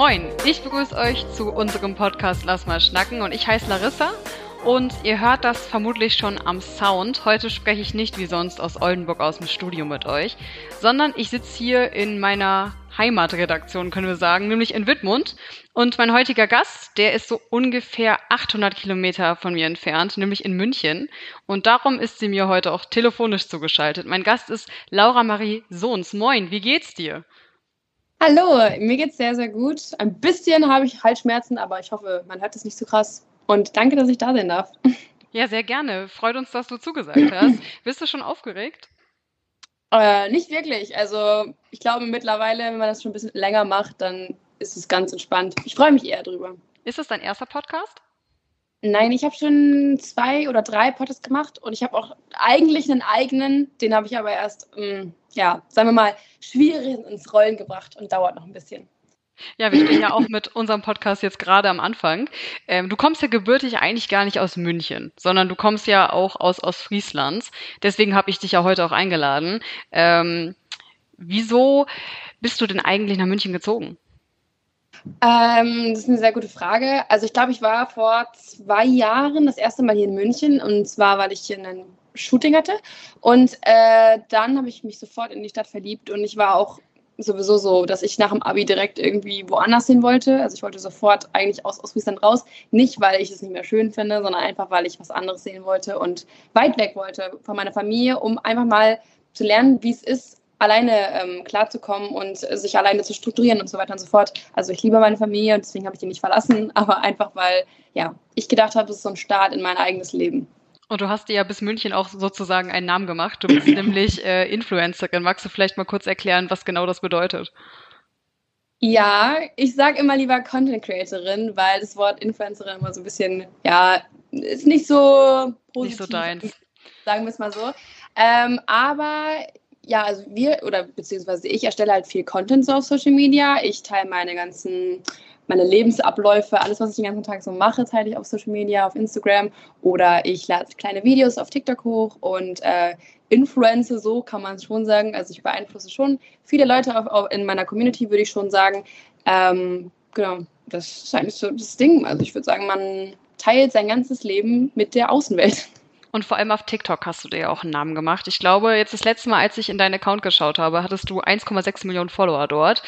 Moin, ich begrüße euch zu unserem Podcast Lass mal schnacken und ich heiße Larissa und ihr hört das vermutlich schon am Sound. Heute spreche ich nicht wie sonst aus Oldenburg aus dem Studio mit euch, sondern ich sitze hier in meiner Heimatredaktion, können wir sagen, nämlich in Wittmund. Und mein heutiger Gast, der ist so ungefähr 800 Kilometer von mir entfernt, nämlich in München. Und darum ist sie mir heute auch telefonisch zugeschaltet. Mein Gast ist Laura Marie Sohns. Moin, wie geht's dir? Hallo, mir geht's sehr, sehr gut. Ein bisschen habe ich Halsschmerzen, aber ich hoffe, man hört es nicht zu so krass. Und danke, dass ich da sein darf. Ja, sehr gerne. Freut uns, dass du zugesagt hast. Bist du schon aufgeregt? Äh, nicht wirklich. Also ich glaube mittlerweile, wenn man das schon ein bisschen länger macht, dann ist es ganz entspannt. Ich freue mich eher drüber. Ist das dein erster Podcast? Nein, ich habe schon zwei oder drei Podcasts gemacht und ich habe auch eigentlich einen eigenen, den habe ich aber erst, ähm, ja, sagen wir mal, schwierig ins Rollen gebracht und dauert noch ein bisschen. Ja, wir stehen ja auch mit unserem Podcast jetzt gerade am Anfang. Ähm, du kommst ja gebürtig eigentlich gar nicht aus München, sondern du kommst ja auch aus Ostfrieslands. Deswegen habe ich dich ja heute auch eingeladen. Ähm, wieso bist du denn eigentlich nach München gezogen? Ähm, das ist eine sehr gute Frage. Also ich glaube, ich war vor zwei Jahren das erste Mal hier in München und zwar, weil ich hier ein Shooting hatte und äh, dann habe ich mich sofort in die Stadt verliebt und ich war auch sowieso so, dass ich nach dem Abi direkt irgendwie woanders hin wollte. Also ich wollte sofort eigentlich aus Ostfriesland raus. Nicht, weil ich es nicht mehr schön finde, sondern einfach, weil ich was anderes sehen wollte und weit weg wollte von meiner Familie, um einfach mal zu lernen, wie es ist, alleine ähm, klarzukommen und sich alleine zu strukturieren und so weiter und so fort. Also ich liebe meine Familie und deswegen habe ich die nicht verlassen, aber einfach, weil ja, ich gedacht habe, es ist so ein Start in mein eigenes Leben. Und du hast dir ja bis München auch sozusagen einen Namen gemacht. Du bist nämlich äh, Influencerin. Magst du vielleicht mal kurz erklären, was genau das bedeutet? Ja, ich sage immer lieber Content Creatorin, weil das Wort Influencerin immer so ein bisschen, ja, ist nicht so positiv. Nicht so deins. Sagen wir es mal so. Ähm, aber ja, also wir oder beziehungsweise ich erstelle halt viel Content so auf Social Media. Ich teile meine ganzen meine Lebensabläufe, alles, was ich den ganzen Tag so mache, teile ich auf Social Media, auf Instagram oder ich lade kleine Videos auf TikTok hoch und äh, influence, so kann man schon sagen. Also ich beeinflusse schon viele Leute auf, auf, in meiner Community, würde ich schon sagen. Ähm, genau, das ist eigentlich so das Ding. Also ich würde sagen, man teilt sein ganzes Leben mit der Außenwelt. Und vor allem auf TikTok hast du dir ja auch einen Namen gemacht. Ich glaube, jetzt das letzte Mal, als ich in deinen Account geschaut habe, hattest du 1,6 Millionen Follower dort.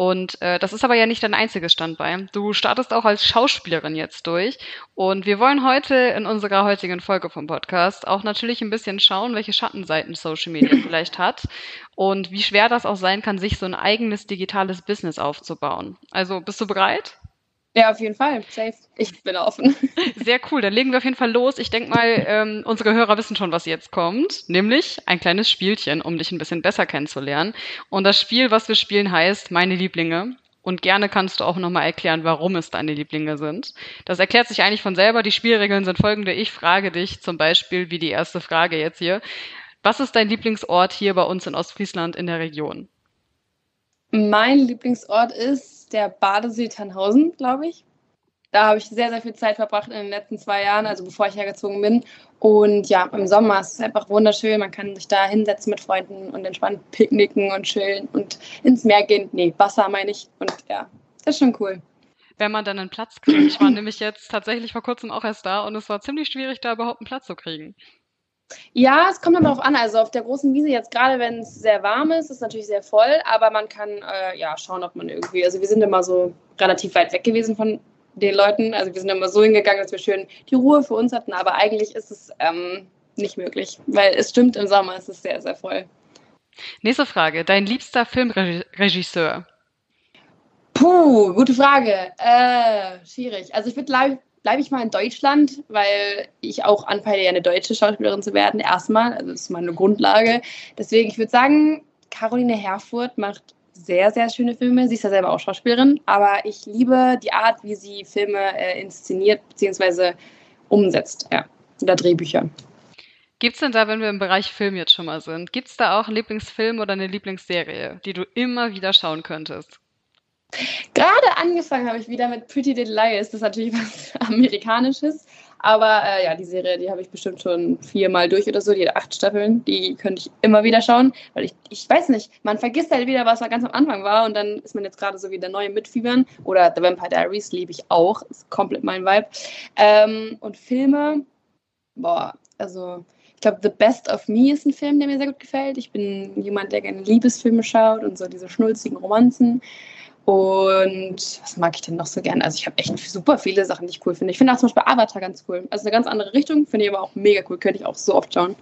Und äh, das ist aber ja nicht dein einziges Standbein. Du startest auch als Schauspielerin jetzt durch. Und wir wollen heute in unserer heutigen Folge vom Podcast auch natürlich ein bisschen schauen, welche Schattenseiten Social Media vielleicht hat und wie schwer das auch sein kann, sich so ein eigenes digitales Business aufzubauen. Also bist du bereit? Ja, auf jeden Fall. Safe. Ich bin offen. Sehr cool. Dann legen wir auf jeden Fall los. Ich denke mal, ähm, unsere Hörer wissen schon, was jetzt kommt. Nämlich ein kleines Spielchen, um dich ein bisschen besser kennenzulernen. Und das Spiel, was wir spielen, heißt Meine Lieblinge. Und gerne kannst du auch nochmal erklären, warum es deine Lieblinge sind. Das erklärt sich eigentlich von selber. Die Spielregeln sind folgende. Ich frage dich zum Beispiel, wie die erste Frage jetzt hier. Was ist dein Lieblingsort hier bei uns in Ostfriesland in der Region? Mein Lieblingsort ist der Badesee Tannhausen, glaube ich. Da habe ich sehr, sehr viel Zeit verbracht in den letzten zwei Jahren, also bevor ich hergezogen bin. Und ja, im Sommer ist es einfach wunderschön. Man kann sich da hinsetzen mit Freunden und entspannt picknicken und chillen und ins Meer gehen. Nee, Wasser meine ich. Und ja, ist schon cool. Wenn man dann einen Platz kriegt. Ich war nämlich jetzt tatsächlich vor kurzem auch erst da und es war ziemlich schwierig, da überhaupt einen Platz zu kriegen. Ja, es kommt dann darauf an. Also auf der großen Wiese jetzt gerade, wenn es sehr warm ist, ist es natürlich sehr voll, aber man kann äh, ja schauen, ob man irgendwie. Also wir sind immer so relativ weit weg gewesen von den Leuten. Also wir sind immer so hingegangen, dass wir schön die Ruhe für uns hatten, aber eigentlich ist es ähm, nicht möglich, weil es stimmt, im Sommer ist es sehr, sehr voll. Nächste Frage. Dein liebster Filmregisseur? Puh, gute Frage. Äh, schwierig. Also ich würde bleibe ich mal in Deutschland, weil ich auch anpeile, ja eine deutsche Schauspielerin zu werden, erstmal. Also das ist meine Grundlage. Deswegen, ich würde sagen, Caroline Herfurth macht sehr, sehr schöne Filme. Sie ist ja selber auch Schauspielerin, aber ich liebe die Art, wie sie Filme äh, inszeniert bzw. umsetzt, ja, oder Drehbücher. Gibt es denn da, wenn wir im Bereich Film jetzt schon mal sind, gibt es da auch einen Lieblingsfilm oder eine Lieblingsserie, die du immer wieder schauen könntest? Gerade angefangen habe ich wieder mit Pretty Little Liars. Das ist natürlich was Amerikanisches. Aber äh, ja, die Serie, die habe ich bestimmt schon viermal durch oder so, die acht Staffeln, die könnte ich immer wieder schauen, weil ich, ich weiß nicht, man vergisst halt wieder, was da ganz am Anfang war und dann ist man jetzt gerade so wie der neue Mitfiebern oder The Vampire Diaries liebe ich auch, ist komplett mein Vibe. Ähm, und Filme, boah, also ich glaube, The Best of Me ist ein Film, der mir sehr gut gefällt. Ich bin jemand, der gerne Liebesfilme schaut und so diese schnulzigen Romanzen. Und was mag ich denn noch so gerne? Also ich habe echt super viele Sachen, die ich cool finde. Ich finde auch zum Beispiel Avatar ganz cool. Also eine ganz andere Richtung, finde ich aber auch mega cool. Könnte ich auch so oft schauen.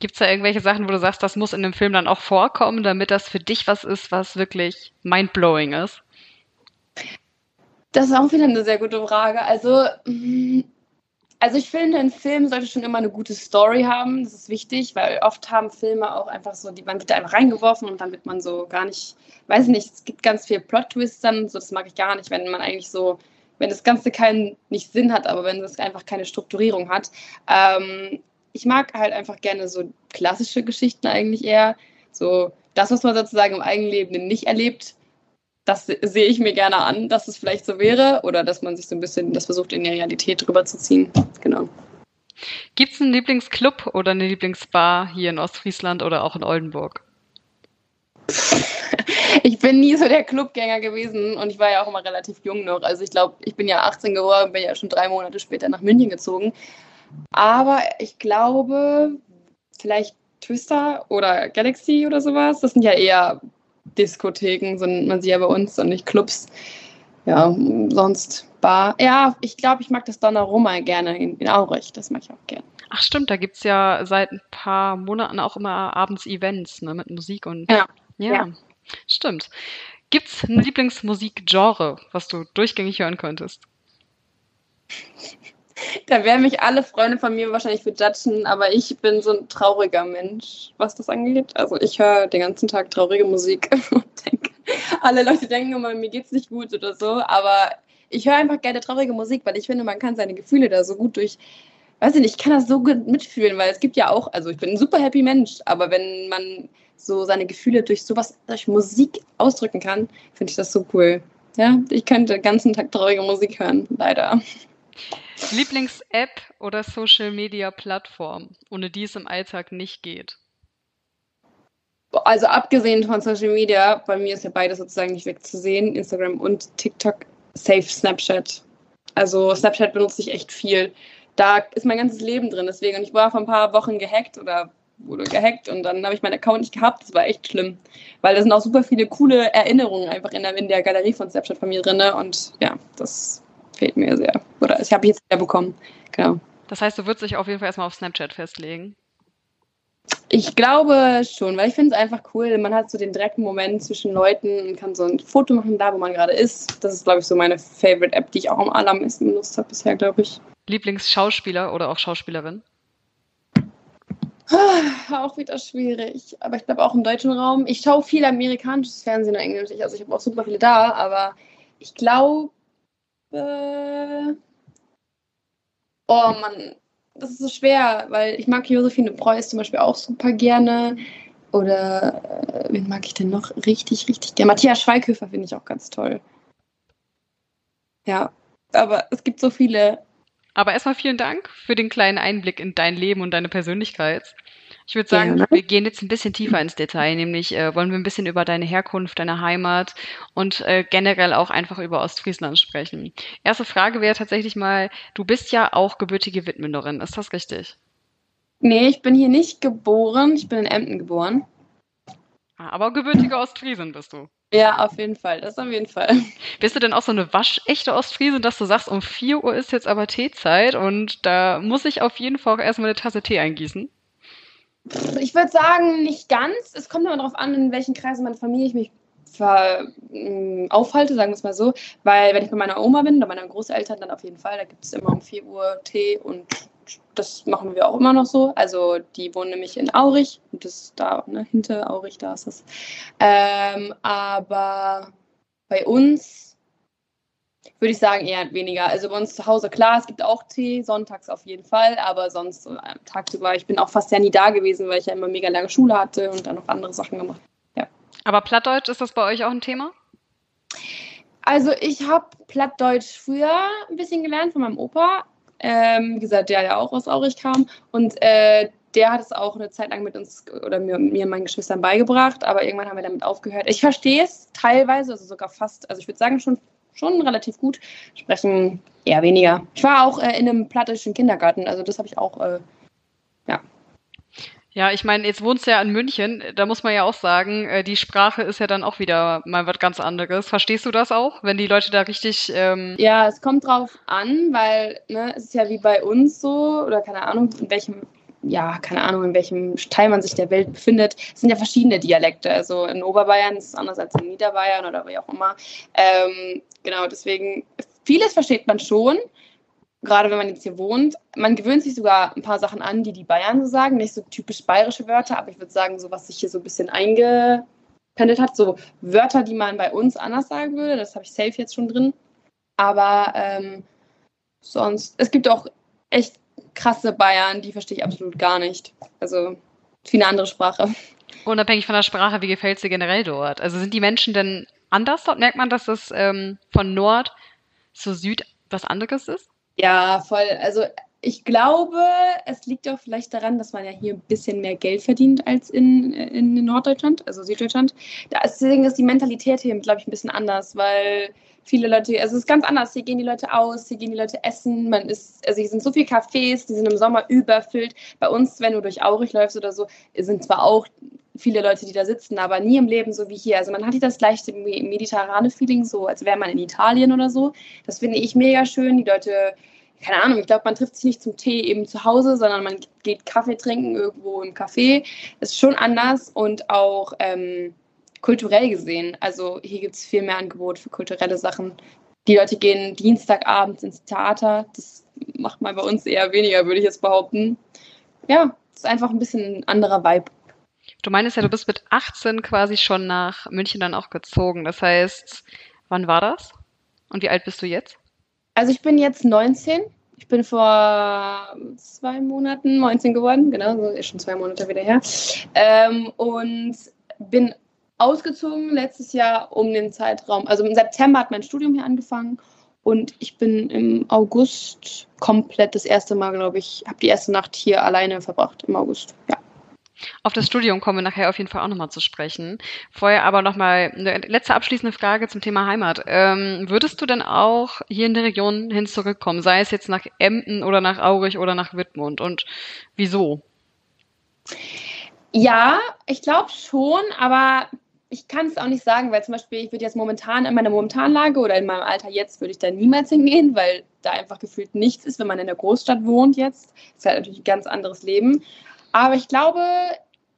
Gibt es da irgendwelche Sachen, wo du sagst, das muss in dem Film dann auch vorkommen, damit das für dich was ist, was wirklich mindblowing ist? Das ist auch wieder eine sehr gute Frage. Also mm, also ich finde, ein Film sollte schon immer eine gute Story haben. Das ist wichtig, weil oft haben Filme auch einfach so, die, man wird da einfach reingeworfen und dann wird man so gar nicht, weiß nicht, es gibt ganz viel Plot-Twists dann, so das mag ich gar nicht, wenn man eigentlich so, wenn das Ganze keinen, nicht Sinn hat, aber wenn es einfach keine Strukturierung hat. Ähm, ich mag halt einfach gerne so klassische Geschichten eigentlich eher. So das, was man sozusagen im Eigenleben nicht erlebt, das sehe ich mir gerne an, dass es vielleicht so wäre oder dass man sich so ein bisschen das versucht, in die Realität drüber zu ziehen. Genau. Gibt es einen Lieblingsclub oder eine Lieblingsbar hier in Ostfriesland oder auch in Oldenburg? Ich bin nie so der Clubgänger gewesen und ich war ja auch immer relativ jung noch. Also ich glaube, ich bin ja 18 geworden, bin ja schon drei Monate später nach München gezogen. Aber ich glaube, vielleicht Twister oder Galaxy oder sowas, das sind ja eher Diskotheken, nennt man sie ja bei uns und nicht Clubs. Ja, sonst Bar. Ja, ich glaube, ich mag das Donnarumma gerne in, in Aurich. Das mag ich auch gerne. Ach stimmt, da gibt es ja seit ein paar Monaten auch immer abends Events ne, mit Musik und. Ja. Ja, ja. stimmt. Gibt es ein Lieblingsmusikgenre, was du durchgängig hören könntest? Da werden mich alle Freunde von mir wahrscheinlich für judgen, aber ich bin so ein trauriger Mensch, was das angeht. Also ich höre den ganzen Tag traurige Musik und denke, alle Leute denken immer, mir geht's nicht gut oder so, aber ich höre einfach gerne traurige Musik, weil ich finde, man kann seine Gefühle da so gut durch, weiß ich nicht, ich kann das so gut mitfühlen, weil es gibt ja auch, also ich bin ein super happy Mensch, aber wenn man so seine Gefühle durch sowas, durch Musik ausdrücken kann, finde ich das so cool. Ja, ich könnte den ganzen Tag traurige Musik hören, leider. Lieblings-App oder Social-Media-Plattform, ohne die es im Alltag nicht geht? Also abgesehen von Social Media, bei mir ist ja beides sozusagen nicht wegzusehen, Instagram und TikTok, safe Snapchat. Also Snapchat benutze ich echt viel. Da ist mein ganzes Leben drin. Deswegen, und ich war vor ein paar Wochen gehackt oder wurde gehackt und dann habe ich meinen Account nicht gehabt. Das war echt schlimm. Weil da sind auch super viele coole Erinnerungen einfach in der, in der Galerie von Snapchat von mir drin. Und ja, das fehlt mir sehr. Oder ich habe jetzt wieder bekommen. Genau. Das heißt, du würdest dich auf jeden Fall erstmal auf Snapchat festlegen. Ich glaube schon, weil ich finde es einfach cool. Man hat so den direkten Moment zwischen Leuten und kann so ein Foto machen, da wo man gerade ist. Das ist, glaube ich, so meine Favorite-App, die ich auch am allermeisten benutzt habe bisher, glaube ich. Lieblingsschauspieler oder auch Schauspielerin? Ah, auch wieder schwierig. Aber ich glaube auch im deutschen Raum. Ich schaue viel amerikanisches Fernsehen und Englisch. Also ich habe auch super viele da, aber ich glaube, äh, oh Mann, das ist so schwer, weil ich mag Josephine Preuß zum Beispiel auch super gerne. Oder äh, wen mag ich denn noch richtig, richtig gerne? Matthias Schweighöfer finde ich auch ganz toll. Ja, aber es gibt so viele. Aber erstmal vielen Dank für den kleinen Einblick in dein Leben und deine Persönlichkeit. Ich würde sagen, ja, wir gehen jetzt ein bisschen tiefer ins Detail, nämlich äh, wollen wir ein bisschen über deine Herkunft, deine Heimat und äh, generell auch einfach über Ostfriesland sprechen. Erste Frage wäre tatsächlich mal, du bist ja auch gebürtige Wittmünderin, ist das richtig? Nee, ich bin hier nicht geboren, ich bin in Emden geboren. Ah, aber gebürtige Ostfriesin bist du. Ja, auf jeden Fall, das auf jeden Fall. Bist du denn auch so eine waschechte Ostfriesin, dass du sagst, um 4 Uhr ist jetzt aber Teezeit und da muss ich auf jeden Fall auch erstmal eine Tasse Tee eingießen? Ich würde sagen, nicht ganz. Es kommt immer darauf an, in welchen Kreisen meiner Familie ich mich ver, äh, aufhalte, sagen wir es mal so. Weil, wenn ich bei meiner Oma bin oder meiner Großeltern, dann auf jeden Fall. Da gibt es immer um 4 Uhr Tee und das machen wir auch immer noch so. Also, die wohnen nämlich in Aurich und das ist da, ne, hinter Aurich, da ist das. Ähm, aber bei uns würde ich sagen, eher weniger. Also bei uns zu Hause, klar, es gibt auch Tee, sonntags auf jeden Fall, aber sonst äh, tagsüber, ich bin auch fast ja nie da gewesen, weil ich ja immer mega lange Schule hatte und dann noch andere Sachen gemacht. Ja. Aber Plattdeutsch, ist das bei euch auch ein Thema? Also ich habe Plattdeutsch früher ein bisschen gelernt von meinem Opa. ähm, wie gesagt, der ja auch aus Aurich kam. Und äh, der hat es auch eine Zeit lang mit uns oder mir, mir und meinen Geschwistern beigebracht, aber irgendwann haben wir damit aufgehört. Ich verstehe es teilweise, also sogar fast, also ich würde sagen schon, schon relativ gut, sprechen eher weniger. Ich war auch äh, in einem plattischen Kindergarten, also das habe ich auch, äh, ja. Ja, ich meine, jetzt wohnst du ja in München, da muss man ja auch sagen, äh, die Sprache ist ja dann auch wieder mal was ganz anderes. Verstehst du das auch, wenn die Leute da richtig... Ähm ja, es kommt drauf an, weil ne, es ist ja wie bei uns so, oder keine Ahnung, in welchem ja, keine Ahnung, in welchem Teil man sich der Welt befindet. Es sind ja verschiedene Dialekte. Also in Oberbayern ist es anders als in Niederbayern oder wie auch immer. Ähm, genau, deswegen, vieles versteht man schon, gerade wenn man jetzt hier wohnt. Man gewöhnt sich sogar ein paar Sachen an, die die Bayern so sagen. Nicht so typisch bayerische Wörter, aber ich würde sagen, so was sich hier so ein bisschen eingependelt hat. So Wörter, die man bei uns anders sagen würde. Das habe ich safe jetzt schon drin. Aber ähm, sonst, es gibt auch echt krasse Bayern, die verstehe ich absolut gar nicht. Also wie eine andere Sprache. Unabhängig von der Sprache, wie gefällt dir generell dort? Also sind die Menschen denn anders dort? Merkt man, dass das ähm, von Nord zu Süd was anderes ist? Ja, voll. Also ich glaube, es liegt auch vielleicht daran, dass man ja hier ein bisschen mehr Geld verdient als in, in Norddeutschland, also Süddeutschland. Deswegen ist die Mentalität hier, glaube ich, ein bisschen anders, weil viele Leute, also es ist ganz anders. Hier gehen die Leute aus, hier gehen die Leute essen. Man ist, also hier sind so viele Cafés, die sind im Sommer überfüllt. Bei uns, wenn du durch Aurich läufst oder so, sind zwar auch viele Leute, die da sitzen, aber nie im Leben so wie hier. Also man hat hier das leichte mediterrane Feeling, so als wäre man in Italien oder so. Das finde ich mega schön. Die Leute, keine Ahnung, ich glaube, man trifft sich nicht zum Tee eben zu Hause, sondern man geht Kaffee trinken irgendwo im Café. Das ist schon anders und auch ähm, kulturell gesehen. Also hier gibt es viel mehr Angebot für kulturelle Sachen. Die Leute gehen Dienstagabends ins Theater. Das macht man bei uns eher weniger, würde ich jetzt behaupten. Ja, es ist einfach ein bisschen ein anderer Vibe. Du meinst ja, du bist mit 18 quasi schon nach München dann auch gezogen. Das heißt, wann war das? Und wie alt bist du jetzt? Also ich bin jetzt 19. Ich bin vor zwei Monaten 19 geworden, genau, so ist schon zwei Monate wieder her. Ähm, und bin ausgezogen letztes Jahr um den Zeitraum. Also im September hat mein Studium hier angefangen und ich bin im August komplett das erste Mal, glaube ich, habe die erste Nacht hier alleine verbracht im August. Ja. Auf das Studium kommen wir nachher auf jeden Fall auch nochmal zu sprechen. Vorher aber nochmal eine letzte abschließende Frage zum Thema Heimat. Ähm, würdest du denn auch hier in der Region hin zurückkommen, sei es jetzt nach Emden oder nach Aurich oder nach Wittmund und wieso? Ja, ich glaube schon, aber ich kann es auch nicht sagen, weil zum Beispiel ich würde jetzt momentan in meiner momentanen Lage oder in meinem Alter jetzt würde ich da niemals hingehen, weil da einfach gefühlt nichts ist, wenn man in der Großstadt wohnt jetzt. Ist halt natürlich ein ganz anderes Leben. Aber ich glaube,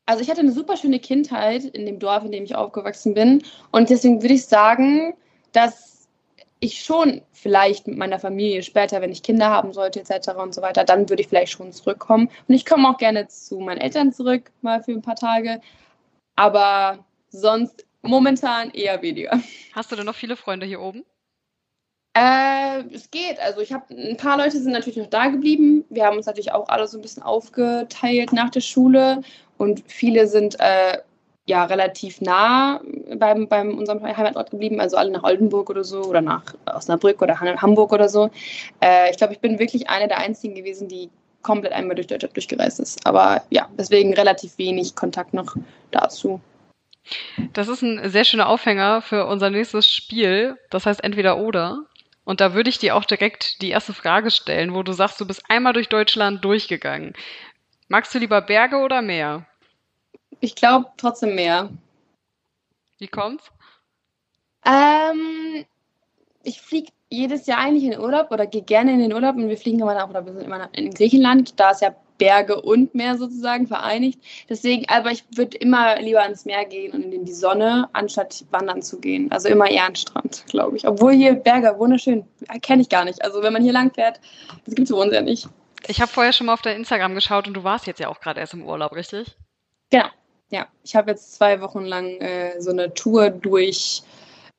also ich hatte eine super schöne Kindheit in dem Dorf, in dem ich aufgewachsen bin. Und deswegen würde ich sagen, dass ich schon vielleicht mit meiner Familie später, wenn ich Kinder haben sollte, etc. und so weiter, dann würde ich vielleicht schon zurückkommen. Und ich komme auch gerne zu meinen Eltern zurück, mal für ein paar Tage. Aber sonst momentan eher weniger. Hast du denn noch viele Freunde hier oben? Äh, es geht. Also ich habe ein paar Leute sind natürlich noch da geblieben. Wir haben uns natürlich auch alle so ein bisschen aufgeteilt nach der Schule und viele sind äh, ja relativ nah beim, beim unserem Heimatort geblieben, also alle nach Oldenburg oder so oder nach Osnabrück oder Hamburg oder so. Äh, ich glaube, ich bin wirklich eine der einzigen gewesen, die komplett einmal durch Deutschland durchgereist ist. Aber ja, deswegen relativ wenig Kontakt noch dazu. Das ist ein sehr schöner Aufhänger für unser nächstes Spiel. Das heißt entweder oder. Und da würde ich dir auch direkt die erste Frage stellen, wo du sagst, du bist einmal durch Deutschland durchgegangen. Magst du lieber Berge oder Meer? Ich glaube trotzdem Meer. Wie kommt's? Ähm, ich fliege jedes Jahr eigentlich in den Urlaub oder gehe gerne in den Urlaub und wir fliegen immer nach, oder wir sind immer in Griechenland. Da ist ja Berge und Meer sozusagen vereinigt. Deswegen, aber ich würde immer lieber ans Meer gehen und in die Sonne, anstatt wandern zu gehen. Also immer eher an Strand, glaube ich. Obwohl hier Berge, wunderschön, kenne ich gar nicht. Also wenn man hier lang fährt, das gibt es bei uns ja nicht. Ich habe vorher schon mal auf dein Instagram geschaut und du warst jetzt ja auch gerade erst im Urlaub, richtig? Genau, ja. Ich habe jetzt zwei Wochen lang äh, so eine Tour durch,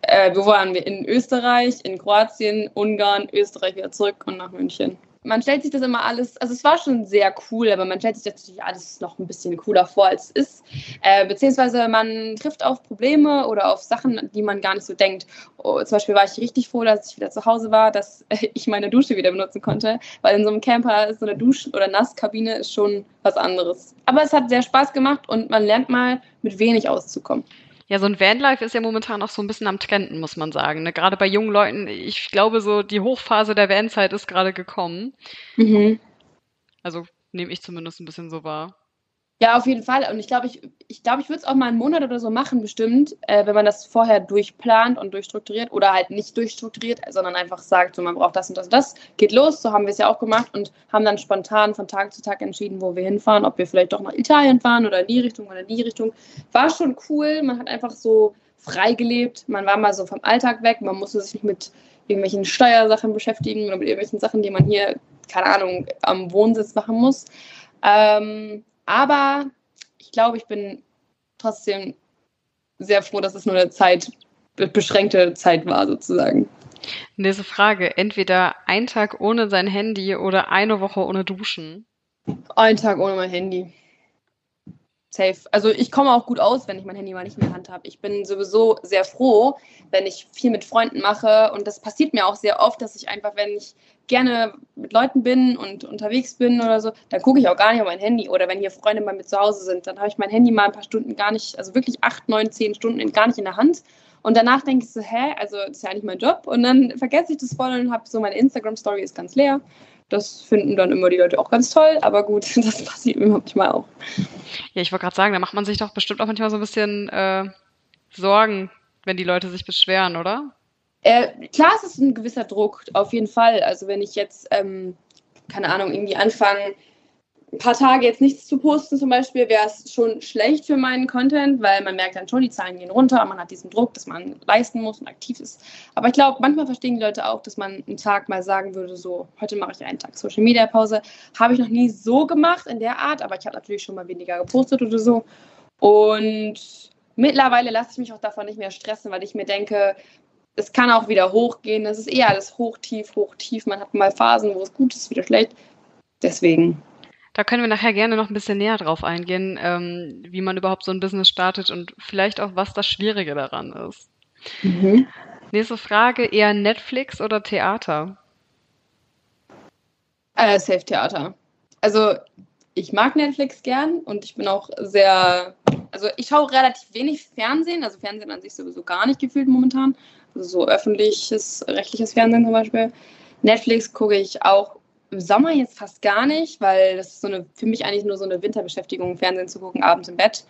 äh, wo waren wir? In Österreich, in Kroatien, Ungarn, Österreich wieder zurück und nach München. Man stellt sich das immer alles, also es war schon sehr cool, aber man stellt sich natürlich alles noch ein bisschen cooler vor, als es ist. Äh, beziehungsweise man trifft auf Probleme oder auf Sachen, die man gar nicht so denkt. Oh, zum Beispiel war ich richtig froh, dass ich wieder zu Hause war, dass ich meine Dusche wieder benutzen konnte, weil in so einem Camper ist so eine Dusch- oder Nasskabine ist schon was anderes. Aber es hat sehr Spaß gemacht und man lernt mal mit wenig auszukommen. Ja, so ein Vanlife ist ja momentan auch so ein bisschen am Trenden, muss man sagen. Ne? Gerade bei jungen Leuten, ich glaube, so die Hochphase der Vanzeit ist gerade gekommen. Mhm. Also nehme ich zumindest ein bisschen so wahr. Ja, auf jeden Fall. Und ich glaube, ich, ich, glaub, ich würde es auch mal einen Monat oder so machen, bestimmt, äh, wenn man das vorher durchplant und durchstrukturiert oder halt nicht durchstrukturiert, sondern einfach sagt, so man braucht das und das und das. Geht los, so haben wir es ja auch gemacht und haben dann spontan von Tag zu Tag entschieden, wo wir hinfahren, ob wir vielleicht doch nach Italien fahren oder in die Richtung oder in die Richtung. War schon cool. Man hat einfach so frei gelebt. Man war mal so vom Alltag weg. Man musste sich nicht mit irgendwelchen Steuersachen beschäftigen oder mit irgendwelchen Sachen, die man hier, keine Ahnung, am Wohnsitz machen muss. Ähm, aber ich glaube, ich bin trotzdem sehr froh, dass es nur eine Zeit, beschränkte Zeit war, sozusagen. Nächste Frage. Entweder ein Tag ohne sein Handy oder eine Woche ohne Duschen? Ein Tag ohne mein Handy safe. Also ich komme auch gut aus, wenn ich mein Handy mal nicht in der Hand habe. Ich bin sowieso sehr froh, wenn ich viel mit Freunden mache. Und das passiert mir auch sehr oft, dass ich einfach, wenn ich gerne mit Leuten bin und unterwegs bin oder so, dann gucke ich auch gar nicht auf mein Handy. Oder wenn hier Freunde mal mit zu Hause sind, dann habe ich mein Handy mal ein paar Stunden gar nicht, also wirklich acht, neun, zehn Stunden gar nicht in der Hand. Und danach denke ich so, hä, also das ist ja eigentlich mein Job. Und dann vergesse ich das voll und habe so meine Instagram-Story ist ganz leer. Das finden dann immer die Leute auch ganz toll, aber gut, das passiert mir manchmal auch. Ja, ich wollte gerade sagen, da macht man sich doch bestimmt auch manchmal so ein bisschen äh, Sorgen, wenn die Leute sich beschweren, oder? Äh, klar, es ist ein gewisser Druck, auf jeden Fall. Also wenn ich jetzt, ähm, keine Ahnung, irgendwie anfange, ein paar Tage jetzt nichts zu posten zum Beispiel, wäre es schon schlecht für meinen Content, weil man merkt dann schon, die Zahlen gehen runter, man hat diesen Druck, dass man leisten muss und aktiv ist. Aber ich glaube, manchmal verstehen die Leute auch, dass man einen Tag mal sagen würde, so, heute mache ich einen Tag Social Media Pause. Habe ich noch nie so gemacht in der Art, aber ich habe natürlich schon mal weniger gepostet oder so. Und mittlerweile lasse ich mich auch davon nicht mehr stressen, weil ich mir denke, es kann auch wieder hochgehen. Es ist eher alles hoch, tief, hoch, tief. Man hat mal Phasen, wo es gut ist, wieder schlecht. Deswegen da können wir nachher gerne noch ein bisschen näher drauf eingehen, ähm, wie man überhaupt so ein Business startet und vielleicht auch, was das Schwierige daran ist. Mhm. Nächste Frage, eher Netflix oder Theater? Äh, Safe Theater. Also ich mag Netflix gern und ich bin auch sehr, also ich schaue relativ wenig Fernsehen, also Fernsehen an sich sowieso gar nicht gefühlt momentan. So öffentliches, rechtliches Fernsehen zum Beispiel. Netflix gucke ich auch im Sommer jetzt fast gar nicht, weil das ist so eine, für mich eigentlich nur so eine Winterbeschäftigung, Fernsehen zu gucken, abends im Bett.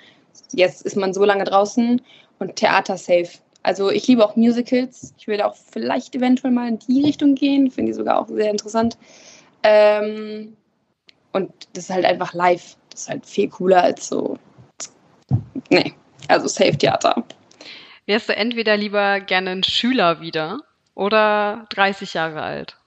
Jetzt ist man so lange draußen und Theater safe. Also ich liebe auch Musicals. Ich würde auch vielleicht eventuell mal in die Richtung gehen. Finde ich sogar auch sehr interessant. Ähm, und das ist halt einfach live. Das ist halt viel cooler als so. Nee, also Safe Theater. Wärst du entweder lieber gerne ein Schüler wieder oder 30 Jahre alt?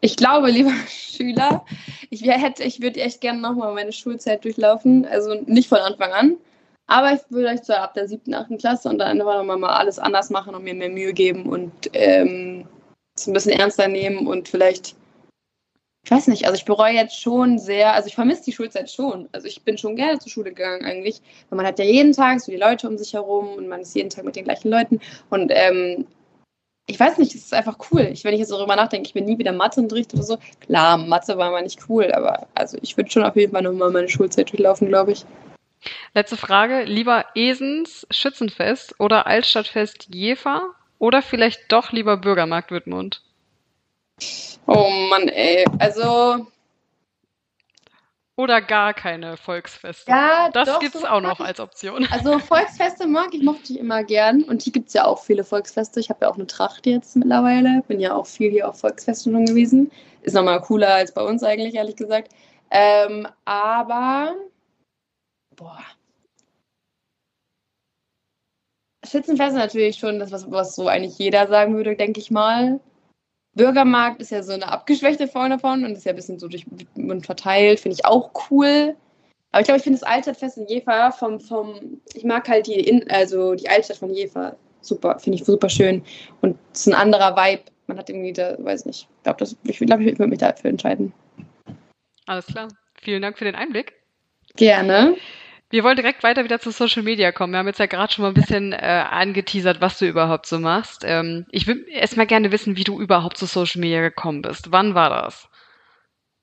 Ich glaube, lieber Schüler, ich hätte, ich würde echt gerne nochmal meine Schulzeit durchlaufen. Also nicht von Anfang an, aber ich würde vielleicht so ab der siebten, achten Klasse und dann einfach nochmal mal alles anders machen und mir mehr Mühe geben und ähm, es ein bisschen ernster nehmen und vielleicht, ich weiß nicht, also ich bereue jetzt schon sehr, also ich vermisse die Schulzeit schon. Also ich bin schon gerne zur Schule gegangen eigentlich, weil man hat ja jeden Tag so die Leute um sich herum und man ist jeden Tag mit den gleichen Leuten und ähm, ich weiß nicht, es ist einfach cool. Ich, wenn ich jetzt darüber nachdenke, ich bin nie wieder Matheunterricht oder so. Klar, Mathe war mal nicht cool, aber also ich würde schon auf jeden Fall nochmal meine Schulzeit durchlaufen, glaube ich. Letzte Frage. Lieber Esens Schützenfest oder Altstadtfest Jever oder vielleicht doch lieber Bürgermarkt Wittmund? Oh Mann, ey. Also oder gar keine Volksfeste. Ja, das gibt es so auch noch als Option. Also Volksfeste mag ich, mochte ich immer gern. Und hier gibt es ja auch viele Volksfeste. Ich habe ja auch eine Tracht jetzt mittlerweile. Bin ja auch viel hier auf Volksfesten schon gewesen. Ist nochmal cooler als bei uns eigentlich, ehrlich gesagt. Ähm, aber, boah. Schützenfest ist natürlich schon das, was, was so eigentlich jeder sagen würde, denke ich mal. Bürgermarkt ist ja so eine abgeschwächte Form davon und ist ja ein bisschen so durch und verteilt, finde ich auch cool. Aber ich glaube, ich finde das Altstadtfest in Jever vom, vom, ich mag halt die, in, also die Altstadt von Jever super, finde ich super schön. Und es ist ein anderer Vibe. man hat irgendwie, da, weiß nicht, ich glaube, ich, glaub, ich würde mich dafür entscheiden. Alles klar. Vielen Dank für den Einblick. Gerne. Wir wollen direkt weiter wieder zu Social Media kommen. Wir haben jetzt ja gerade schon mal ein bisschen äh, angeteasert, was du überhaupt so machst. Ähm, ich würde erstmal gerne wissen, wie du überhaupt zu Social Media gekommen bist. Wann war das?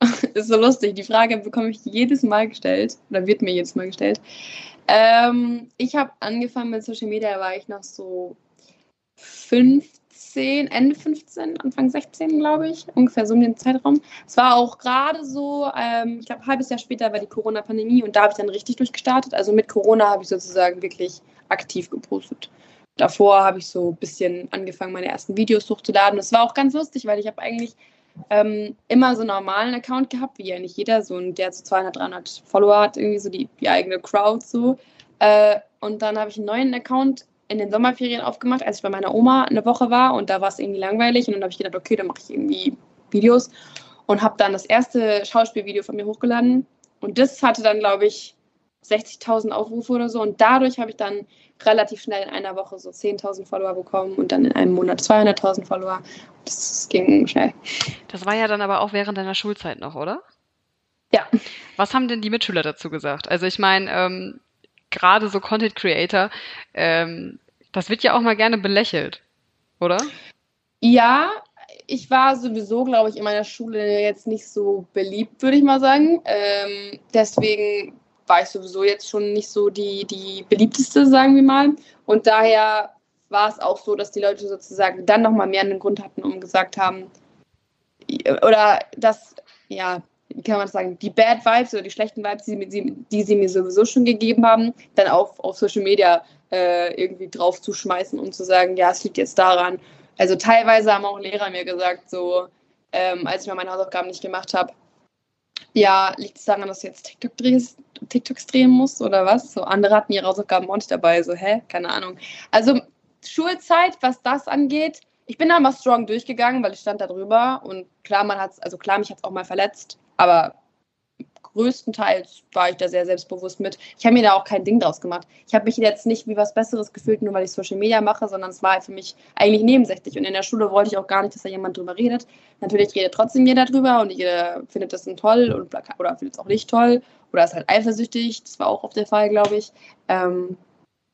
ist so lustig. Die Frage bekomme ich jedes Mal gestellt oder wird mir jedes Mal gestellt. Ähm, ich habe angefangen mit Social Media, war ich noch so 15, Ende 15, Anfang 16, glaube ich, ungefähr so um den Zeitraum. Es war auch gerade so, ähm, ich glaube, ein halbes Jahr später war die Corona-Pandemie und da habe ich dann richtig durchgestartet. Also mit Corona habe ich sozusagen wirklich aktiv gepostet. Davor habe ich so ein bisschen angefangen, meine ersten Videos hochzuladen. Das war auch ganz lustig, weil ich habe eigentlich ähm, immer so einen normalen Account gehabt, wie ja nicht jeder, so ein, der so 200, 300 Follower hat, irgendwie so die, die eigene Crowd so. Äh, und dann habe ich einen neuen Account in den Sommerferien aufgemacht, als ich bei meiner Oma eine Woche war und da war es irgendwie langweilig und dann habe ich gedacht, okay, dann mache ich irgendwie Videos und habe dann das erste Schauspielvideo von mir hochgeladen und das hatte dann, glaube ich, 60.000 Aufrufe oder so und dadurch habe ich dann relativ schnell in einer Woche so 10.000 Follower bekommen und dann in einem Monat 200.000 Follower. Das ging schnell. Das war ja dann aber auch während deiner Schulzeit noch, oder? Ja. Was haben denn die Mitschüler dazu gesagt? Also ich meine, ähm, gerade so Content Creator, ähm, das wird ja auch mal gerne belächelt, oder? Ja, ich war sowieso, glaube ich, in meiner Schule jetzt nicht so beliebt, würde ich mal sagen. Ähm, deswegen war ich sowieso jetzt schon nicht so die, die beliebteste, sagen wir mal. Und daher war es auch so, dass die Leute sozusagen dann nochmal mehr einen Grund hatten, um gesagt haben, oder dass, ja, wie kann man das sagen, die Bad Vibes oder die schlechten Vibes, die, die sie mir sowieso schon gegeben haben, dann auch auf Social Media äh, irgendwie drauf zu schmeißen und zu sagen, ja, es liegt jetzt daran. Also teilweise haben auch Lehrer mir gesagt, so, ähm, als ich mal meine Hausaufgaben nicht gemacht habe, ja, liegt es daran, dass du jetzt TikTok drehst, TikToks drehen musst oder was? So andere hatten ihre Hausaufgaben auch nicht dabei, so, hä? Keine Ahnung. Also Schulzeit, was das angeht, ich bin da mal strong durchgegangen, weil ich stand da drüber und klar, man hat's, also klar, mich hat es auch mal verletzt, aber größtenteils war ich da sehr selbstbewusst mit. Ich habe mir da auch kein Ding draus gemacht. Ich habe mich jetzt nicht wie was Besseres gefühlt, nur weil ich Social Media mache, sondern es war für mich eigentlich nebensächlich. Und in der Schule wollte ich auch gar nicht, dass da jemand drüber redet. Natürlich redet trotzdem jeder drüber und jeder findet das toll und, oder findet es auch nicht toll oder ist halt eifersüchtig. Das war auch oft der Fall, glaube ich. Ähm,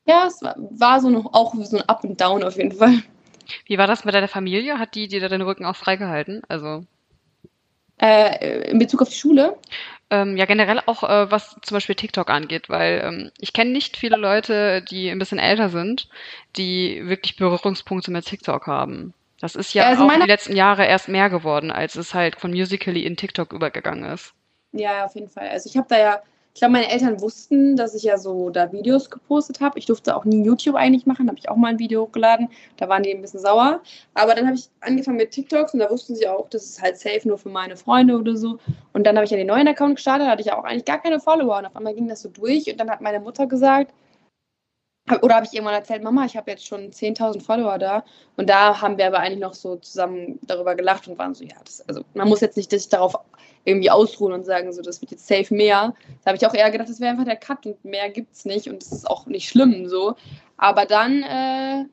ja, es war, so noch, auch so ein Up und Down auf jeden Fall. Wie war das mit deiner Familie? Hat die dir da den Rücken auch freigehalten? Also äh, in Bezug auf die Schule? Ähm, ja, generell auch, äh, was zum Beispiel TikTok angeht, weil ähm, ich kenne nicht viele Leute, die ein bisschen älter sind, die wirklich Berührungspunkte mit TikTok haben. Das ist ja also auch die letzten Jahre erst mehr geworden, als es halt von Musically in TikTok übergegangen ist. Ja, auf jeden Fall. Also ich habe da ja ich glaube, meine Eltern wussten, dass ich ja so da Videos gepostet habe. Ich durfte auch nie YouTube eigentlich machen, habe ich auch mal ein Video hochgeladen. Da waren die ein bisschen sauer. Aber dann habe ich angefangen mit TikToks und da wussten sie auch, das ist halt safe nur für meine Freunde oder so. Und dann habe ich ja den neuen Account gestartet, da hatte ich auch eigentlich gar keine Follower. Und auf einmal ging das so durch und dann hat meine Mutter gesagt, oder habe ich irgendwann erzählt, Mama, ich habe jetzt schon 10.000 Follower da. Und da haben wir aber eigentlich noch so zusammen darüber gelacht und waren so, ja, das, also man muss jetzt nicht sich darauf irgendwie ausruhen und sagen, so, das wird jetzt safe mehr. Da habe ich auch eher gedacht, das wäre einfach der Cut und mehr gibt es nicht und das ist auch nicht schlimm so. Aber dann äh,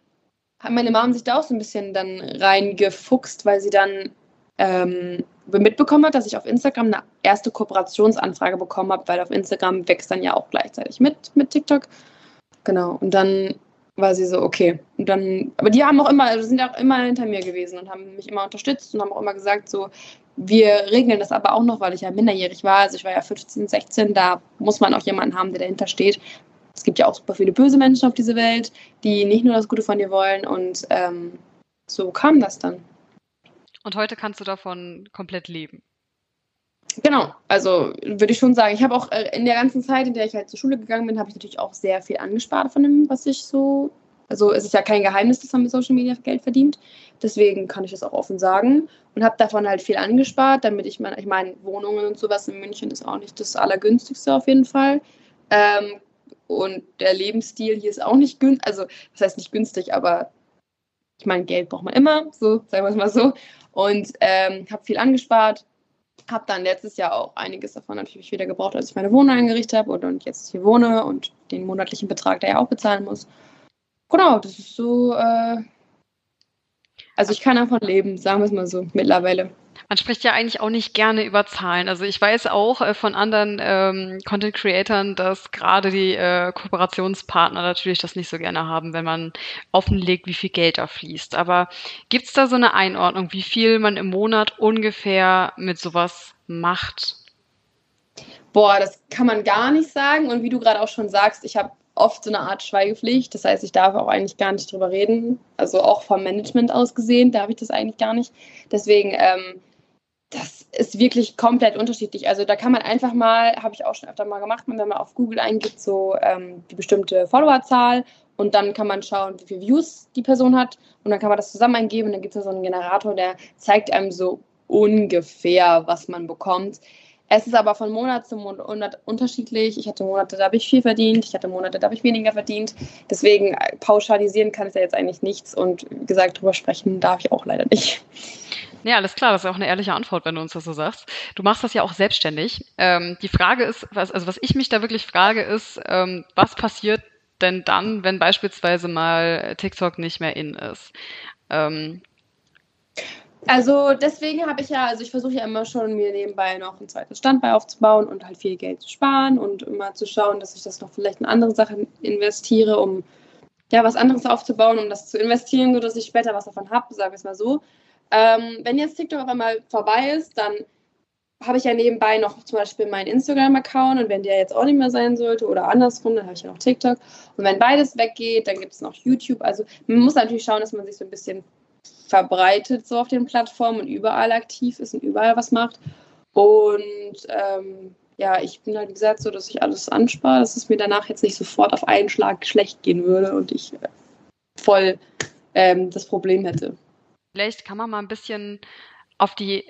hat meine Mom sich da auch so ein bisschen dann reingefuchst, weil sie dann ähm, mitbekommen hat, dass ich auf Instagram eine erste Kooperationsanfrage bekommen habe, weil auf Instagram wächst dann ja auch gleichzeitig mit, mit TikTok. Genau. Und dann war sie so, okay. Und dann, aber die haben auch immer, also sind auch immer hinter mir gewesen und haben mich immer unterstützt und haben auch immer gesagt, so, wir regeln das aber auch noch, weil ich ja minderjährig war. Also ich war ja 15, 16, da muss man auch jemanden haben, der dahinter steht. Es gibt ja auch super viele böse Menschen auf dieser Welt, die nicht nur das Gute von dir wollen. Und ähm, so kam das dann. Und heute kannst du davon komplett leben. Genau, also würde ich schon sagen. Ich habe auch äh, in der ganzen Zeit, in der ich halt zur Schule gegangen bin, habe ich natürlich auch sehr viel angespart von dem, was ich so. Also es ist ja kein Geheimnis, dass man mit Social Media Geld verdient. Deswegen kann ich das auch offen sagen und habe davon halt viel angespart, damit ich meine, ich meine, Wohnungen und sowas in München ist auch nicht das Allergünstigste auf jeden Fall. Ähm, und der Lebensstil hier ist auch nicht günstig, also das heißt nicht günstig, aber ich meine, Geld braucht man immer, so sagen wir es mal so. Und ähm, habe viel angespart, habe dann letztes Jahr auch einiges davon natürlich wieder gebraucht, als ich meine Wohnung eingerichtet habe und, und jetzt hier wohne und den monatlichen Betrag, der ja auch bezahlen muss. Genau, das ist so. Äh Also ich kann davon leben, sagen wir es mal so, mittlerweile. Man spricht ja eigentlich auch nicht gerne über Zahlen. Also ich weiß auch äh, von anderen ähm, Content-Creatern, dass gerade die äh, Kooperationspartner natürlich das nicht so gerne haben, wenn man offenlegt, wie viel Geld da fließt. Aber gibt es da so eine Einordnung, wie viel man im Monat ungefähr mit sowas macht? Boah, das kann man gar nicht sagen. Und wie du gerade auch schon sagst, ich habe oft so eine Art Schweigepflicht. Das heißt, ich darf auch eigentlich gar nicht drüber reden. Also auch vom Management aus gesehen darf ich das eigentlich gar nicht. Deswegen, ähm, das ist wirklich komplett unterschiedlich. Also da kann man einfach mal, habe ich auch schon öfter mal gemacht, wenn man auf Google eingibt, so ähm, die bestimmte Followerzahl und dann kann man schauen, wie viele Views die Person hat und dann kann man das zusammen eingeben und dann gibt es da so einen Generator, der zeigt einem so ungefähr, was man bekommt. Es ist aber von Monat zu Monat unterschiedlich. Ich hatte Monate, da habe ich viel verdient, ich hatte Monate, da habe ich weniger verdient. Deswegen äh, pauschalisieren kann ich ja jetzt eigentlich nichts und wie gesagt, drüber sprechen darf ich auch leider nicht. Ja, alles klar, das ist auch eine ehrliche Antwort, wenn du uns das so sagst. Du machst das ja auch selbstständig. Ähm, die Frage ist, was, also was ich mich da wirklich frage, ist, ähm, was passiert denn dann, wenn beispielsweise mal TikTok nicht mehr in ist? Ähm, also deswegen habe ich ja, also ich versuche ja immer schon, mir nebenbei noch ein zweites Standbein aufzubauen und halt viel Geld zu sparen und immer zu schauen, dass ich das noch vielleicht in andere Sachen investiere, um ja was anderes aufzubauen, um das zu investieren, sodass ich später was davon habe, sagen wir es mal so. Ähm, wenn jetzt TikTok auf einmal vorbei ist, dann habe ich ja nebenbei noch zum Beispiel meinen Instagram-Account und wenn der jetzt auch nicht mehr sein sollte oder andersrum, dann habe ich ja noch TikTok. Und wenn beides weggeht, dann gibt es noch YouTube. Also man muss natürlich schauen, dass man sich so ein bisschen verbreitet so auf den Plattformen und überall aktiv ist und überall was macht. Und ähm, ja, ich bin halt, gesagt, so, dass ich alles anspare, dass es mir danach jetzt nicht sofort auf einen Schlag schlecht gehen würde und ich äh, voll ähm, das Problem hätte. Vielleicht kann man mal ein bisschen auf die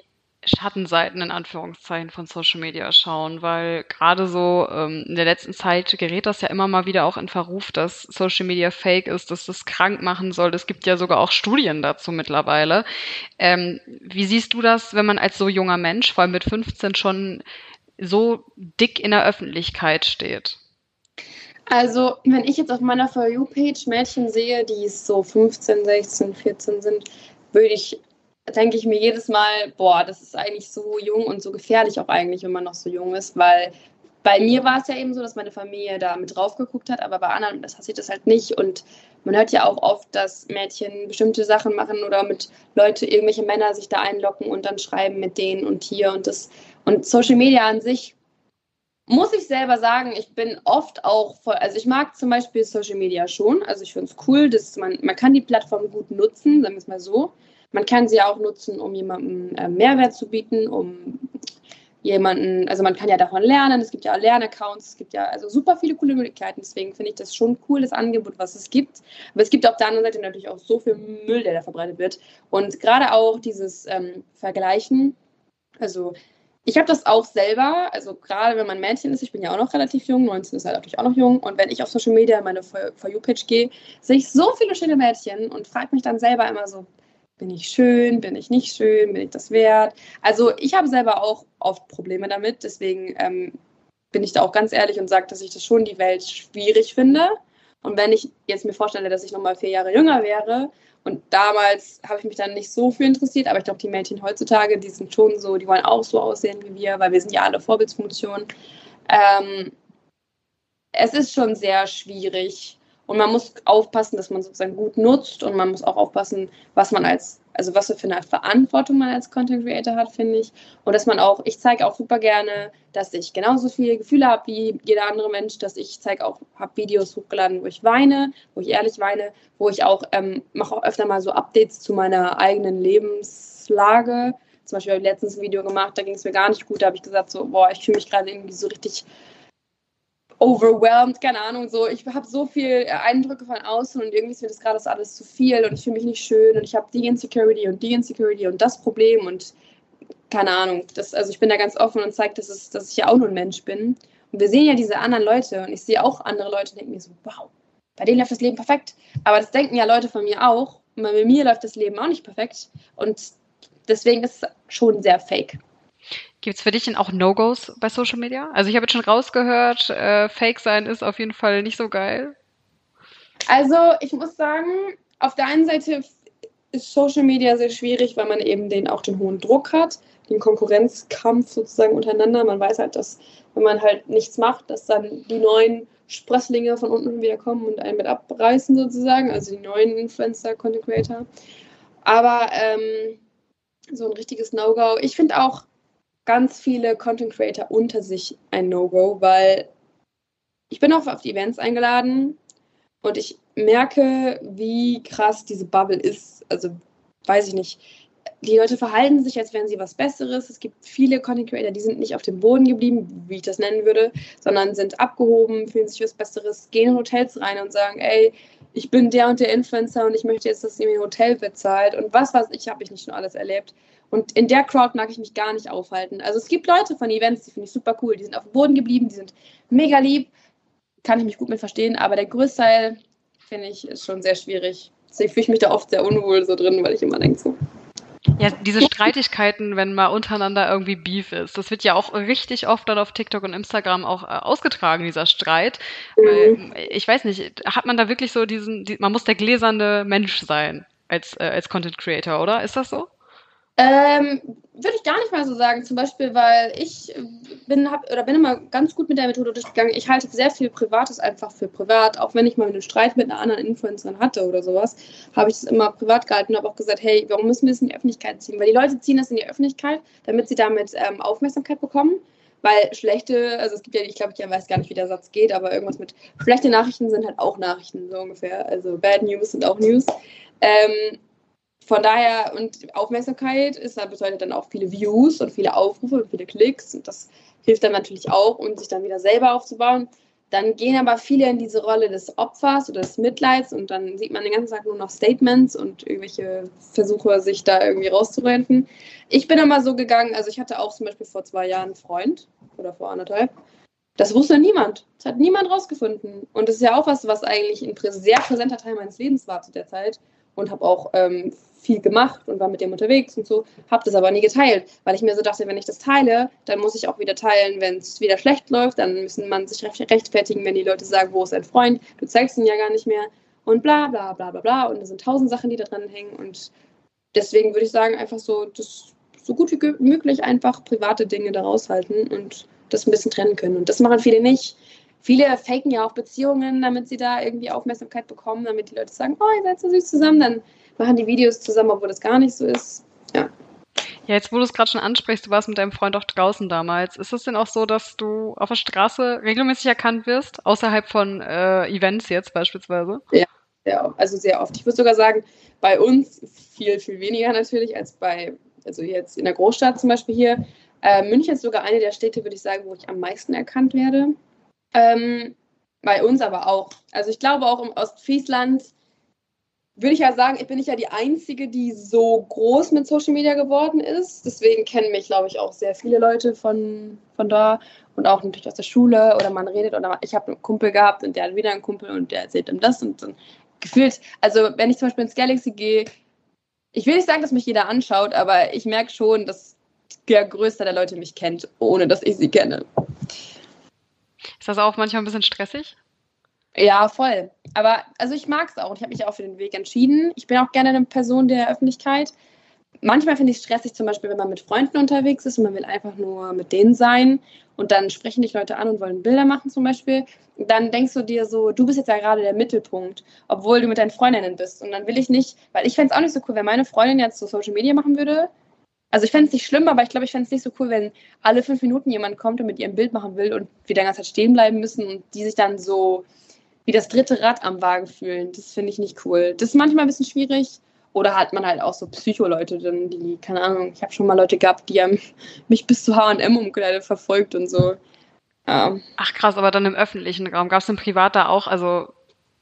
Schattenseiten in Anführungszeichen von Social Media schauen, weil gerade so ähm, in der letzten Zeit gerät das ja immer mal wieder auch in Verruf, dass Social Media fake ist, dass das krank machen soll. Es gibt ja sogar auch Studien dazu mittlerweile. Ähm, wie siehst du das, wenn man als so junger Mensch, vor allem mit 15, schon so dick in der Öffentlichkeit steht? Also, wenn ich jetzt auf meiner For You-Page Mädchen sehe, die so 15, 16, 14 sind, würde ich denke ich mir jedes Mal, boah, das ist eigentlich so jung und so gefährlich auch eigentlich, wenn man noch so jung ist, weil bei mir war es ja eben so, dass meine Familie da mit drauf geguckt hat, aber bei anderen das passiert das halt nicht. Und man hört ja auch oft, dass Mädchen bestimmte Sachen machen oder mit Leute, irgendwelche Männer sich da einlocken und dann schreiben mit denen und hier und das. Und Social Media an sich, muss ich selber sagen, ich bin oft auch voll, also ich mag zum Beispiel Social Media schon. Also ich finde es cool, dass man, man kann die Plattform gut nutzen, sagen wir es mal so. Man kann sie auch nutzen, um jemandem äh, Mehrwert zu bieten, um jemanden, also man kann ja davon lernen, es gibt ja auch Lernaccounts, es gibt ja also super viele coole Möglichkeiten, deswegen finde ich das schon cool, das Angebot, was es gibt. Aber es gibt auf der anderen Seite natürlich auch so viel Müll, der da verbreitet wird. Und gerade auch dieses ähm, Vergleichen, also ich habe das auch selber, also gerade wenn man Mädchen ist, ich bin ja auch noch relativ jung, 19 ist halt natürlich auch noch jung, und wenn ich auf Social Media in meine For You-Page gehe, sehe ich so viele schöne Mädchen und frage mich dann selber immer so, bin ich schön, bin ich nicht schön, bin ich das wert? Also ich habe selber auch oft Probleme damit, deswegen ähm, bin ich da auch ganz ehrlich und sage, dass ich das schon die Welt schwierig finde. Und wenn ich jetzt mir vorstelle, dass ich nochmal vier Jahre jünger wäre und damals habe ich mich dann nicht so für interessiert, aber ich glaube, die Mädchen heutzutage, die sind schon so, die wollen auch so aussehen wie wir, weil wir sind ja alle Vorbildsfunktionen. Ähm, es ist schon sehr schwierig, und man muss aufpassen, dass man sozusagen gut nutzt und man muss auch aufpassen, was man als, also was für eine Verantwortung man als Content Creator hat, finde ich. Und dass man auch, ich zeige auch super gerne, dass ich genauso viele Gefühle habe wie jeder andere Mensch, dass ich zeige auch, habe Videos hochgeladen, wo ich weine, wo ich ehrlich weine, wo ich auch, ähm, mache auch öfter mal so Updates zu meiner eigenen Lebenslage. Zum Beispiel habe ich letztens ein Video gemacht, da ging es mir gar nicht gut, da habe ich gesagt so, boah, ich fühle mich gerade irgendwie so richtig overwhelmed, keine Ahnung, so ich habe so viel Eindrücke von außen und irgendwie ist mir das gerade alles zu viel und ich fühle mich nicht schön und ich habe die Insecurity und die Insecurity und das Problem und keine Ahnung, das, also ich bin da ganz offen und zeige, dass, dass ich ja auch nur ein Mensch bin. Und wir sehen ja diese anderen Leute und ich sehe auch andere Leute und denke mir so, wow, bei denen läuft das Leben perfekt. Aber das denken ja Leute von mir auch. Und bei mir läuft das Leben auch nicht perfekt. Und deswegen ist es schon sehr fake. Gibt es für dich denn auch No-Gos bei Social Media? Also ich habe jetzt schon rausgehört, äh, Fake sein ist auf jeden Fall nicht so geil. Also ich muss sagen, auf der einen Seite ist Social Media sehr schwierig, weil man eben den auch den hohen Druck hat, den Konkurrenzkampf sozusagen untereinander. Man weiß halt, dass wenn man halt nichts macht, dass dann die neuen Sprösslinge von unten wieder kommen und einen mit abreißen sozusagen, also die neuen Influencer, Content Creator. Aber ähm, so ein richtiges No-Go. Ich finde auch ganz viele Content Creator unter sich ein No-Go, weil ich bin auch auf die Events eingeladen und ich merke, wie krass diese Bubble ist. Also weiß ich nicht. Die Leute verhalten sich, als wären sie was Besseres. Es gibt viele Content Creator, die sind nicht auf dem Boden geblieben, wie ich das nennen würde, sondern sind abgehoben, fühlen sich was Besseres, gehen in Hotels rein und sagen, ey, ich bin der und der Influencer und ich möchte jetzt, dass ihr mir ein Hotel bezahlt und was weiß ich, habe ich nicht schon alles erlebt. Und in der Crowd mag ich mich gar nicht aufhalten. Also es gibt Leute von Events, die finde ich super cool, die sind auf dem Boden geblieben, die sind mega lieb, kann ich mich gut mit verstehen, aber der Größteil, finde ich, ist schon sehr schwierig. Deswegen fühle ich mich da oft sehr unwohl so drin, weil ich immer denke so. Ja, diese Streitigkeiten, wenn mal untereinander irgendwie Beef ist, das wird ja auch richtig oft dann auf TikTok und Instagram auch äh, ausgetragen, dieser Streit. Mhm. Weil, ich weiß nicht, hat man da wirklich so diesen, die, man muss der gläserne Mensch sein als, äh, als Content Creator, oder? Ist das so? Ähm, würde ich gar nicht mal so sagen. Zum Beispiel, weil ich bin, hab, oder bin immer ganz gut mit der Methode durchgegangen. Ich halte sehr viel Privates einfach für privat. Auch wenn ich mal einen Streit mit einer anderen Influencerin hatte oder sowas, habe ich das immer privat gehalten und habe auch gesagt, hey, warum müssen wir das in die Öffentlichkeit ziehen? Weil die Leute ziehen das in die Öffentlichkeit, damit sie damit ähm, Aufmerksamkeit bekommen. Weil schlechte, also es gibt ja, ich glaube, ich weiß gar nicht, wie der Satz geht, aber irgendwas mit schlechte Nachrichten sind halt auch Nachrichten, so ungefähr. Also Bad News sind auch News. Ähm, von daher, und Aufmerksamkeit ist, bedeutet dann auch viele Views und viele Aufrufe und viele Klicks. Und das hilft dann natürlich auch, um sich dann wieder selber aufzubauen. Dann gehen aber viele in diese Rolle des Opfers oder des Mitleids und dann sieht man den ganzen Tag nur noch Statements und irgendwelche Versuche, sich da irgendwie rauszurenten. Ich bin immer so gegangen, also ich hatte auch zum Beispiel vor zwei Jahren einen Freund oder vor anderthalb. Das wusste niemand. Das hat niemand rausgefunden. Und das ist ja auch was, was eigentlich ein sehr präsenter Teil meines Lebens war zu der Zeit und habe auch ähm, viel gemacht und war mit dem unterwegs und so, habe das aber nie geteilt, weil ich mir so dachte, wenn ich das teile, dann muss ich auch wieder teilen, wenn es wieder schlecht läuft, dann müssen man sich rechtfertigen, wenn die Leute sagen, wo ist dein Freund, du zeigst ihn ja gar nicht mehr und bla bla bla bla bla und es sind tausend Sachen, die da dran hängen und deswegen würde ich sagen, einfach so, das so gut wie möglich einfach private Dinge da raushalten und das ein bisschen trennen können und das machen viele nicht. Viele faken ja auch Beziehungen, damit sie da irgendwie Aufmerksamkeit bekommen, damit die Leute sagen, oh, ihr seid so süß zusammen, dann machen die Videos zusammen, obwohl das gar nicht so ist. Ja. Ja, jetzt wo du es gerade schon ansprichst, du warst mit deinem Freund auch draußen damals. Ist es denn auch so, dass du auf der Straße regelmäßig erkannt wirst, außerhalb von äh, Events jetzt beispielsweise? Ja, ja, also sehr oft. Ich würde sogar sagen, bei uns viel, viel weniger natürlich als bei, also jetzt in der Großstadt zum Beispiel hier. Äh, München ist sogar eine der Städte, würde ich sagen, wo ich am meisten erkannt werde. Ähm, bei uns aber auch. Also ich glaube auch im Ostfriesland würde ich ja sagen, ich bin nicht ja die Einzige, die so groß mit Social Media geworden ist. Deswegen kennen mich, glaube ich, auch sehr viele Leute von, von da und auch natürlich aus der Schule oder man redet oder ich habe einen Kumpel gehabt und der hat wieder einen Kumpel und der erzählt ihm das und dann gefühlt, also wenn ich zum Beispiel ins Galaxy gehe, ich will nicht sagen, dass mich jeder anschaut, aber ich merke schon, dass der Größte der Leute mich kennt, ohne dass ich sie kenne. Ist das auch manchmal ein bisschen stressig? Ja, voll. Aber also ich mag es auch und ich habe mich auch für den Weg entschieden. Ich bin auch gerne eine Person der Öffentlichkeit. Manchmal finde ich es stressig, zum Beispiel, wenn man mit Freunden unterwegs ist und man will einfach nur mit denen sein und dann sprechen dich Leute an und wollen Bilder machen zum Beispiel. Dann denkst du dir so, du bist jetzt ja gerade der Mittelpunkt, obwohl du mit deinen Freundinnen bist. Und dann will ich nicht, weil ich fände es auch nicht so cool, wenn meine Freundin jetzt so Social Media machen würde. Also ich fände es nicht schlimm, aber ich glaube, ich fände es nicht so cool, wenn alle fünf Minuten jemand kommt und mit ihr ein Bild machen will und wir dann ganz Zeit stehen bleiben müssen und die sich dann so wie das dritte Rad am Wagen fühlen. Das finde ich nicht cool. Das ist manchmal ein bisschen schwierig. Oder hat man halt auch so Psycho-Leute, die, keine Ahnung, ich habe schon mal Leute gehabt, die haben mich bis zu HM-Umkleide verfolgt und so. Ja. Ach krass, aber dann im öffentlichen Raum. Gab es denn privat da auch, also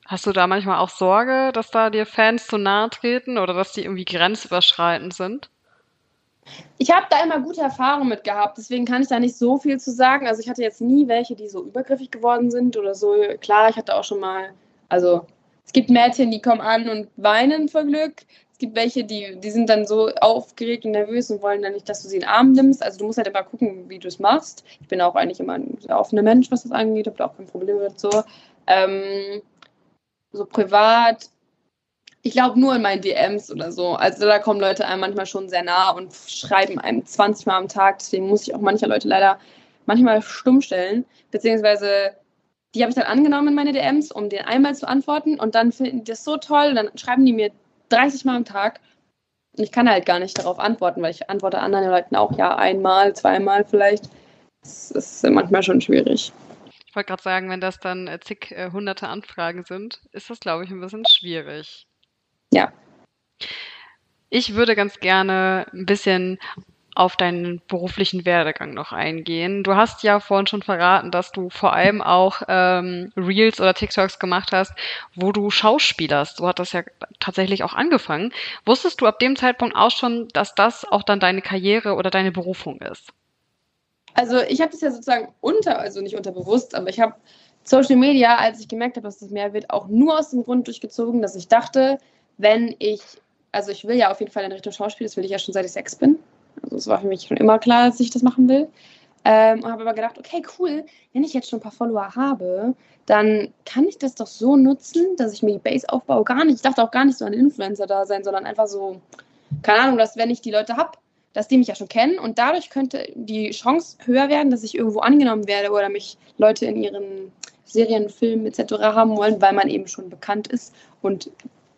hast du da manchmal auch Sorge, dass da dir Fans zu nahe treten oder dass die irgendwie grenzüberschreitend sind? Ich habe da immer gute Erfahrungen mit gehabt, deswegen kann ich da nicht so viel zu sagen. Also ich hatte jetzt nie welche, die so übergriffig geworden sind oder so. Klar, ich hatte auch schon mal, also es gibt Mädchen, die kommen an und weinen vor Glück. Es gibt welche, die, die sind dann so aufgeregt und nervös und wollen dann nicht, dass du sie in den Arm nimmst. Also du musst halt immer gucken, wie du es machst. Ich bin auch eigentlich immer ein sehr offener Mensch, was das angeht, habe da auch kein Problem mit so. Ähm, so privat Ich glaube nur in meinen DMs oder so. Also da kommen Leute einem manchmal schon sehr nah und schreiben einem 20 Mal am Tag. Deswegen muss ich auch mancher Leute leider manchmal stumm stellen. Beziehungsweise die habe ich dann angenommen in meine DMs, um den einmal zu antworten. Und dann finden die das so toll. Und dann schreiben die mir 30 Mal am Tag. Und ich kann halt gar nicht darauf antworten, weil ich antworte anderen Leuten auch ja einmal, zweimal vielleicht. Das ist manchmal schon schwierig. Ich wollte gerade sagen, wenn das dann äh, zig äh, hunderte Anfragen sind, ist das, glaube ich, ein bisschen schwierig. Ja. Ich würde ganz gerne ein bisschen auf deinen beruflichen Werdegang noch eingehen. Du hast ja vorhin schon verraten, dass du vor allem auch ähm, Reels oder TikToks gemacht hast, wo du schauspielerst. Du hattest ja tatsächlich auch angefangen. Wusstest du ab dem Zeitpunkt auch schon, dass das auch dann deine Karriere oder deine Berufung ist? Also ich habe das ja sozusagen unter, also nicht unterbewusst, aber ich habe Social Media, als ich gemerkt habe, dass das mehr wird, auch nur aus dem Grund durchgezogen, dass ich dachte, wenn ich, also ich will ja auf jeden Fall in Richtung Schauspiel, das will ich ja schon seit ich sechs bin. Also es war für mich schon immer klar, dass ich das machen will. Ähm, und habe aber gedacht, okay, cool, wenn ich jetzt schon ein paar Follower habe, dann kann ich das doch so nutzen, dass ich mir die Base aufbaue. Gar nicht, ich dachte auch gar nicht so an Influencer da sein, sondern einfach so, keine Ahnung, dass wenn ich die Leute habe, dass die mich ja schon kennen und dadurch könnte die Chance höher werden, dass ich irgendwo angenommen werde oder mich Leute in ihren Serien, Filmen etc. haben wollen, weil man eben schon bekannt ist und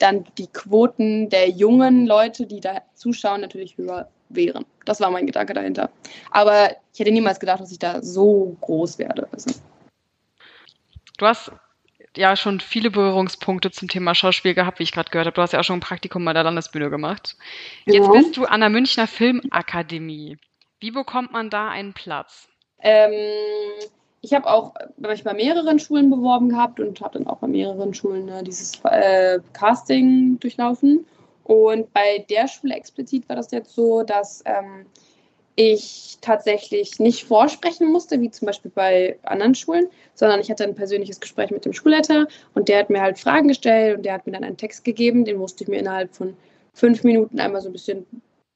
dann die Quoten der jungen Leute, die da zuschauen, natürlich höher wären. Das war mein Gedanke dahinter. Aber ich hätte niemals gedacht, dass ich da so groß werde. Also. Du hast ja schon viele Berührungspunkte zum Thema Schauspiel gehabt, wie ich gerade gehört habe. Du hast ja auch schon ein Praktikum bei der Landesbühne gemacht. Jetzt ja. bist du an der Münchner Filmakademie. Wie bekommt man da einen Platz? Ähm, ich habe auch mich bei mehreren Schulen beworben gehabt und habe dann auch bei mehreren Schulen äh, dieses äh, Casting durchlaufen. Und bei der Schule explizit war das jetzt so, dass ähm, ich tatsächlich nicht vorsprechen musste, wie zum Beispiel bei anderen Schulen, sondern ich hatte ein persönliches Gespräch mit dem Schulleiter und der hat mir halt Fragen gestellt und der hat mir dann einen Text gegeben, den musste ich mir innerhalb von fünf Minuten einmal so ein bisschen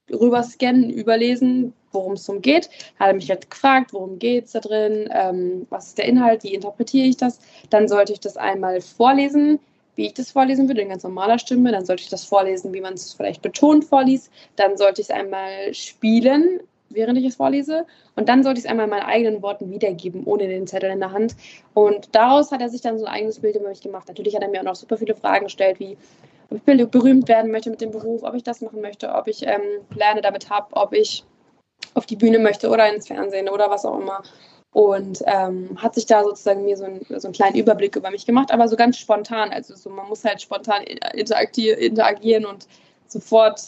rüberscannen, überlesen, worum es darum geht. Er hat mich halt gefragt, worum geht es da drin, ähm, was ist der Inhalt, wie interpretiere ich das. Dann sollte ich das einmal vorlesen, wie ich das vorlesen würde, in ganz normaler Stimme. Dann sollte ich das vorlesen, wie man es vielleicht betont vorliest. Dann sollte ich es einmal spielen, während ich es vorlese. Und dann sollte ich es einmal in meinen eigenen Worten wiedergeben, ohne den Zettel in der Hand. Und daraus hat er sich dann so ein eigenes Bild über mich gemacht. Natürlich hat er mir auch noch super viele Fragen gestellt, wie ob ich berühmt werden möchte mit dem Beruf, ob ich das machen möchte, ob ich ähm, Pläne damit habe, ob ich auf die Bühne möchte oder ins Fernsehen oder was auch immer. Und ähm, hat sich da sozusagen mir so, ein, so einen kleinen Überblick über mich gemacht, aber so ganz spontan. Also so, man muss halt spontan interagieren und sofort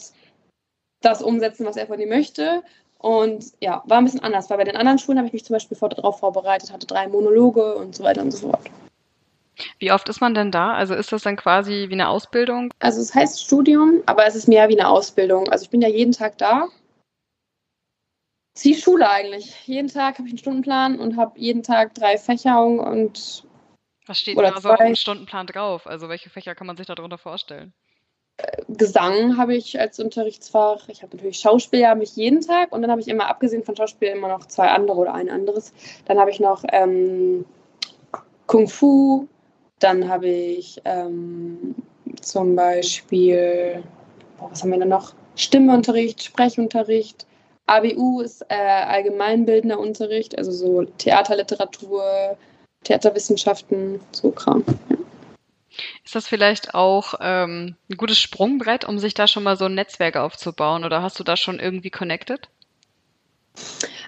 das umsetzen, was er von dir möchte. Und ja, war ein bisschen anders, weil bei den anderen Schulen habe ich mich zum Beispiel darauf vorbereitet, hatte drei Monologe und so weiter und so fort. Wie oft ist man denn da? Also ist das dann quasi wie eine Ausbildung? Also es heißt Studium, aber es ist mehr wie eine Ausbildung. Also ich bin ja jeden Tag da. Sie Schule eigentlich. Jeden Tag habe ich einen Stundenplan und habe jeden Tag drei Fächer und was steht da so auf dem Stundenplan drauf? Also welche Fächer kann man sich darunter vorstellen? Gesang habe ich als Unterrichtsfach. Ich habe natürlich Schauspiel habe ich jeden Tag und dann habe ich immer abgesehen von Schauspiel immer noch zwei andere oder ein anderes. Dann habe ich noch ähm, Kung Fu, dann habe ich ähm, zum Beispiel, boah, was haben wir denn noch? Stimmeunterricht, Sprechunterricht. ABU ist äh, allgemeinbildender Unterricht, also so Theaterliteratur, Theaterwissenschaften, so Kram. Ja. Ist das vielleicht auch ähm, ein gutes Sprungbrett, um sich da schon mal so ein Netzwerk aufzubauen? Oder hast du da schon irgendwie connected?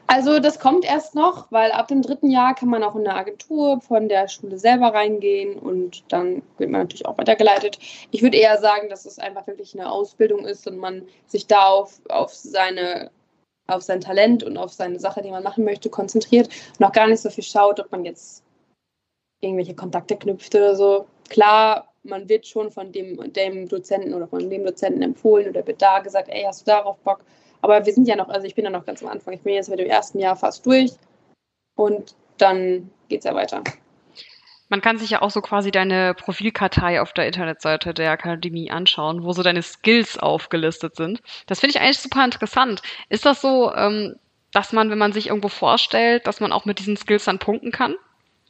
Also das kommt erst noch, weil ab dem dritten Jahr kann man auch in eine Agentur von der Schule selber reingehen und dann wird man natürlich auch weitergeleitet. Ich würde eher sagen, dass es einfach wirklich eine Ausbildung ist und man sich da auf, auf, seine, auf sein Talent und auf seine Sache, die man machen möchte, konzentriert und auch gar nicht so viel schaut, ob man jetzt irgendwelche Kontakte knüpft oder so. Klar, man wird schon von dem, dem Dozenten oder von dem Dozenten empfohlen oder wird da gesagt, ey, hast du darauf Bock? Aber wir sind ja noch, also ich bin ja noch ganz am Anfang. Ich bin jetzt mit dem ersten Jahr fast durch und dann geht es ja weiter. Man kann sich ja auch so quasi deine Profilkartei auf der Internetseite der Akademie anschauen, wo so deine Skills aufgelistet sind. Das finde ich eigentlich super interessant. Ist das so, ähm, dass man, wenn man sich irgendwo vorstellt, dass man auch mit diesen Skills dann punkten kann?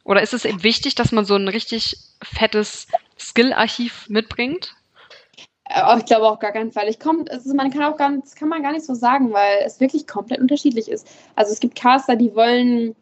Oder ist es eben wichtig, dass man so ein richtig fettes Skill-Archiv mitbringt? Oh, ich glaube auch gar keinen Fall. Ich komm, also man kann auch das kann man gar nicht so sagen, weil es wirklich komplett unterschiedlich ist. Also es gibt Caster, die wollen,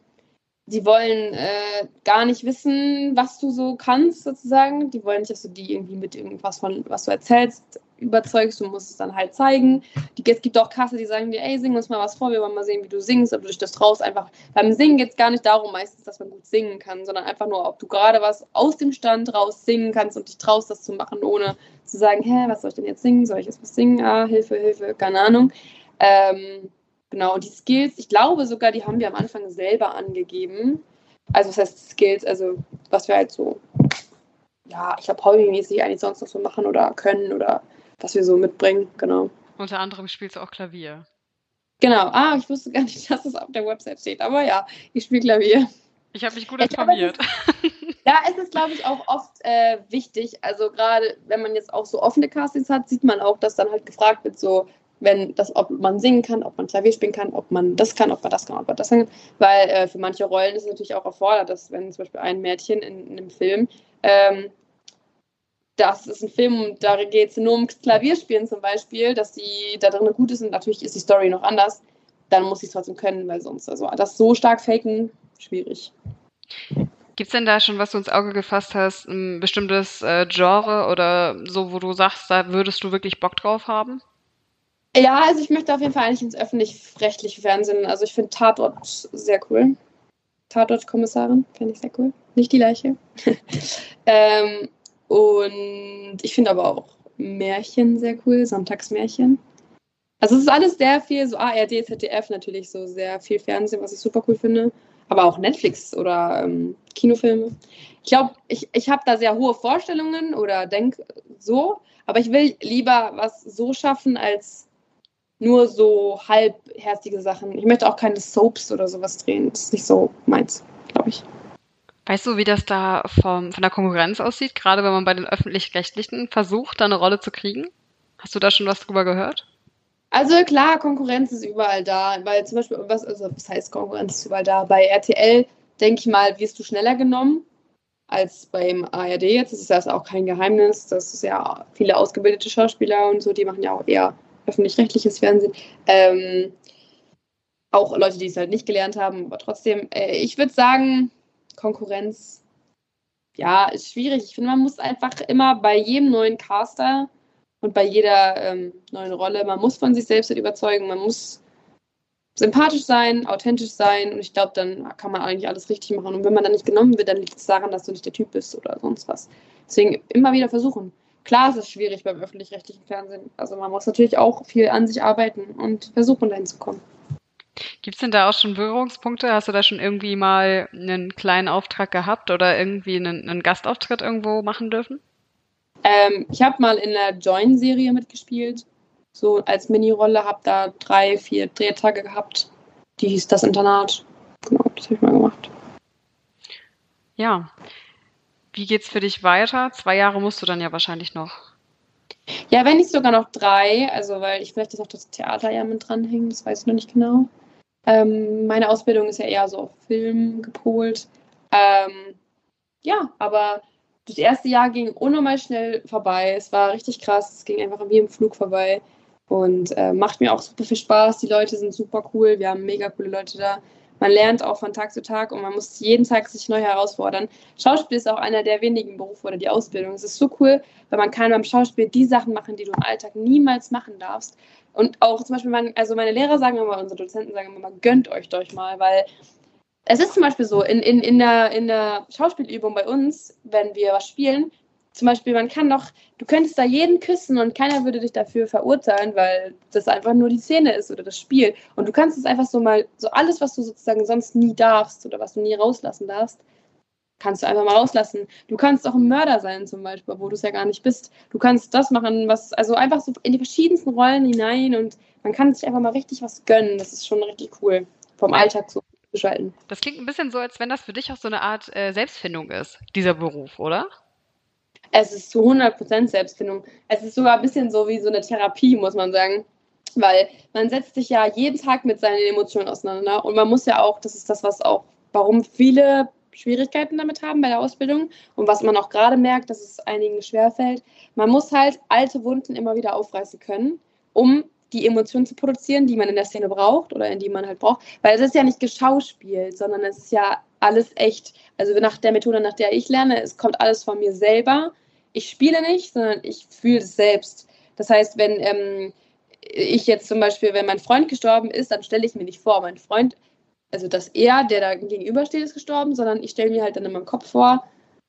die wollen äh, gar nicht wissen, was du so kannst, sozusagen. Die wollen nicht, dass du die irgendwie mit irgendwas von, was du erzählst, überzeugst, du musst es dann halt zeigen. Die, es gibt auch Kasse, die sagen dir, ey, sing uns mal was vor, wir wollen mal sehen, wie du singst, ob du dich das traust. Einfach beim Singen geht es gar nicht darum, meistens, dass man gut singen kann, sondern einfach nur, ob du gerade was aus dem Stand raus singen kannst und dich traust, das zu machen, ohne zu sagen, hä, was soll ich denn jetzt singen? Soll ich jetzt was singen? Ah, Hilfe, Hilfe, keine Ahnung. Ähm, genau, die Skills, ich glaube sogar, die haben wir am Anfang selber angegeben. Also, was heißt Skills? Also, was wir halt so, ja, ich glaube, hobbymäßig eigentlich sonst noch so machen oder können oder was wir so mitbringen, genau. Unter anderem spielst du auch Klavier. Genau, ah, ich wusste gar nicht, dass es auf der Website steht, aber ja, ich spiele Klavier. Ich habe mich gut informiert. ja, es ist, glaube ich, auch oft äh, wichtig. Also gerade wenn man jetzt auch so offene Castings hat, sieht man auch, dass dann halt gefragt wird, so wenn das, ob man singen kann, ob man Klavier spielen kann, ob man das kann, ob man das kann, ob man das kann. Weil äh, für manche Rollen ist es natürlich auch erfordert, dass wenn zum Beispiel ein Mädchen in, in einem Film ähm, das ist ein Film, da geht es nur ums Klavierspielen zum Beispiel, dass die da drin gut ist und natürlich ist die Story noch anders, dann muss ich es trotzdem können, weil sonst, also das so stark faken, schwierig. Gibt es denn da schon, was du ins Auge gefasst hast, ein bestimmtes äh, Genre oder so, wo du sagst, da würdest du wirklich Bock drauf haben? Ja, also ich möchte auf jeden Fall eigentlich ins öffentlich-rechtliche Fernsehen. Also ich finde Tatort sehr cool. Tatort-Kommissarin finde ich sehr cool. Nicht die Leiche. ähm, und ich finde aber auch Märchen sehr cool, Sonntagsmärchen. Also es ist alles sehr viel, so ARD, ZDF natürlich, so sehr viel Fernsehen, was ich super cool finde. Aber auch Netflix oder ähm, Kinofilme. Ich glaube, ich, ich habe da sehr hohe Vorstellungen oder denke so, aber ich will lieber was so schaffen, als nur so halbherzige Sachen. Ich möchte auch keine Soaps oder sowas drehen. Das ist nicht so meins, glaube ich. Weißt du, wie das da vom, von der Konkurrenz aussieht, gerade wenn man bei den öffentlich-rechtlichen versucht, da eine Rolle zu kriegen? Hast du da schon was drüber gehört? Also klar, Konkurrenz ist überall da, weil zum Beispiel, was, also, was heißt Konkurrenz ist überall da? Bei RTL, denke ich mal, wirst du schneller genommen als beim ARD jetzt. Das ist ja auch kein Geheimnis. Das ist ja viele ausgebildete Schauspieler und so, die machen ja auch eher öffentlich-rechtliches Fernsehen. Ähm, auch Leute, die es halt nicht gelernt haben, aber trotzdem, äh, ich würde sagen, Konkurrenz, ja, ist schwierig. Ich finde, man muss einfach immer bei jedem neuen Caster und bei jeder ähm, neuen Rolle, man muss von sich selbst halt überzeugen, man muss sympathisch sein, authentisch sein und ich glaube, dann kann man eigentlich alles richtig machen. Und wenn man dann nicht genommen wird, dann liegt es daran, dass du nicht der Typ bist oder sonst was. Deswegen immer wieder versuchen. Klar ist es schwierig beim öffentlich-rechtlichen Fernsehen. Also man muss natürlich auch viel an sich arbeiten und versuchen, dahin zu kommen. Gibt es denn da auch schon Berührungspunkte? Hast du da schon irgendwie mal einen kleinen Auftrag gehabt oder irgendwie einen, einen Gastauftritt irgendwo machen dürfen? Ähm, ich habe mal in der Join-Serie mitgespielt, so als Mini-Rolle, habe da drei, vier Drehtage gehabt. Die hieß das Internat. Genau, das habe ich mal gemacht. Ja. Wie geht's für dich weiter? Zwei Jahre musst du dann ja wahrscheinlich noch. Ja, wenn nicht sogar noch drei, also weil ich vielleicht das auch das Theater ja mit dranhängen, das weiß ich noch nicht genau. Ähm, meine Ausbildung ist ja eher so auf Film gepolt. Ähm, ja, aber das erste Jahr ging unnormal schnell vorbei. Es war richtig krass. Es ging einfach wie im Flug vorbei. Und äh, macht mir auch super viel Spaß. Die Leute sind super cool. Wir haben mega coole Leute da. Man lernt auch von Tag zu Tag und man muss jeden Tag sich neu herausfordern. Schauspiel ist auch einer der wenigen Berufe oder die Ausbildung. Es ist so cool, weil man kann beim Schauspiel die Sachen machen, die du im Alltag niemals machen darfst. Und auch zum Beispiel, mein, also meine Lehrer sagen immer, unsere Dozenten sagen immer, gönnt euch doch mal, weil es ist zum Beispiel so, in, in, in, der, in der Schauspielübung bei uns, wenn wir was spielen, zum Beispiel, man kann doch, du könntest da jeden küssen und keiner würde dich dafür verurteilen, weil das einfach nur die Szene ist oder das Spiel. Und du kannst es einfach so mal, so alles, was du sozusagen sonst nie darfst oder was du nie rauslassen darfst, kannst du einfach mal rauslassen. Du kannst auch ein Mörder sein zum Beispiel, wo du es ja gar nicht bist. Du kannst das machen, was, also einfach so in die verschiedensten Rollen hinein und man kann sich einfach mal richtig was gönnen. Das ist schon richtig cool, vom Alltag zu schalten. Das klingt ein bisschen so, als wenn das für dich auch so eine Art äh, Selbstfindung ist, dieser Beruf, oder? Es ist zu 100% Selbstfindung. Es ist sogar ein bisschen so wie so eine Therapie, muss man sagen. Weil man setzt sich ja jeden Tag mit seinen Emotionen auseinander und man muss ja auch, das ist das, was auch, warum viele Schwierigkeiten damit haben bei der Ausbildung und was man auch gerade merkt, dass es einigen schwerfällt. Man muss halt alte Wunden immer wieder aufreißen können, um die Emotionen zu produzieren, die man in der Szene braucht oder in die man halt braucht. Weil es ist ja nicht geschauspielt, sondern es ist ja alles echt. Also nach der Methode, nach der ich lerne, es kommt alles von mir selber. Ich spiele nicht, sondern ich fühle es selbst. Das heißt, wenn ähm, ich jetzt zum Beispiel, wenn mein Freund gestorben ist, dann stelle ich mir nicht vor, mein Freund, also dass er, der da gegenübersteht, ist gestorben, sondern ich stelle mir halt dann in meinem Kopf vor,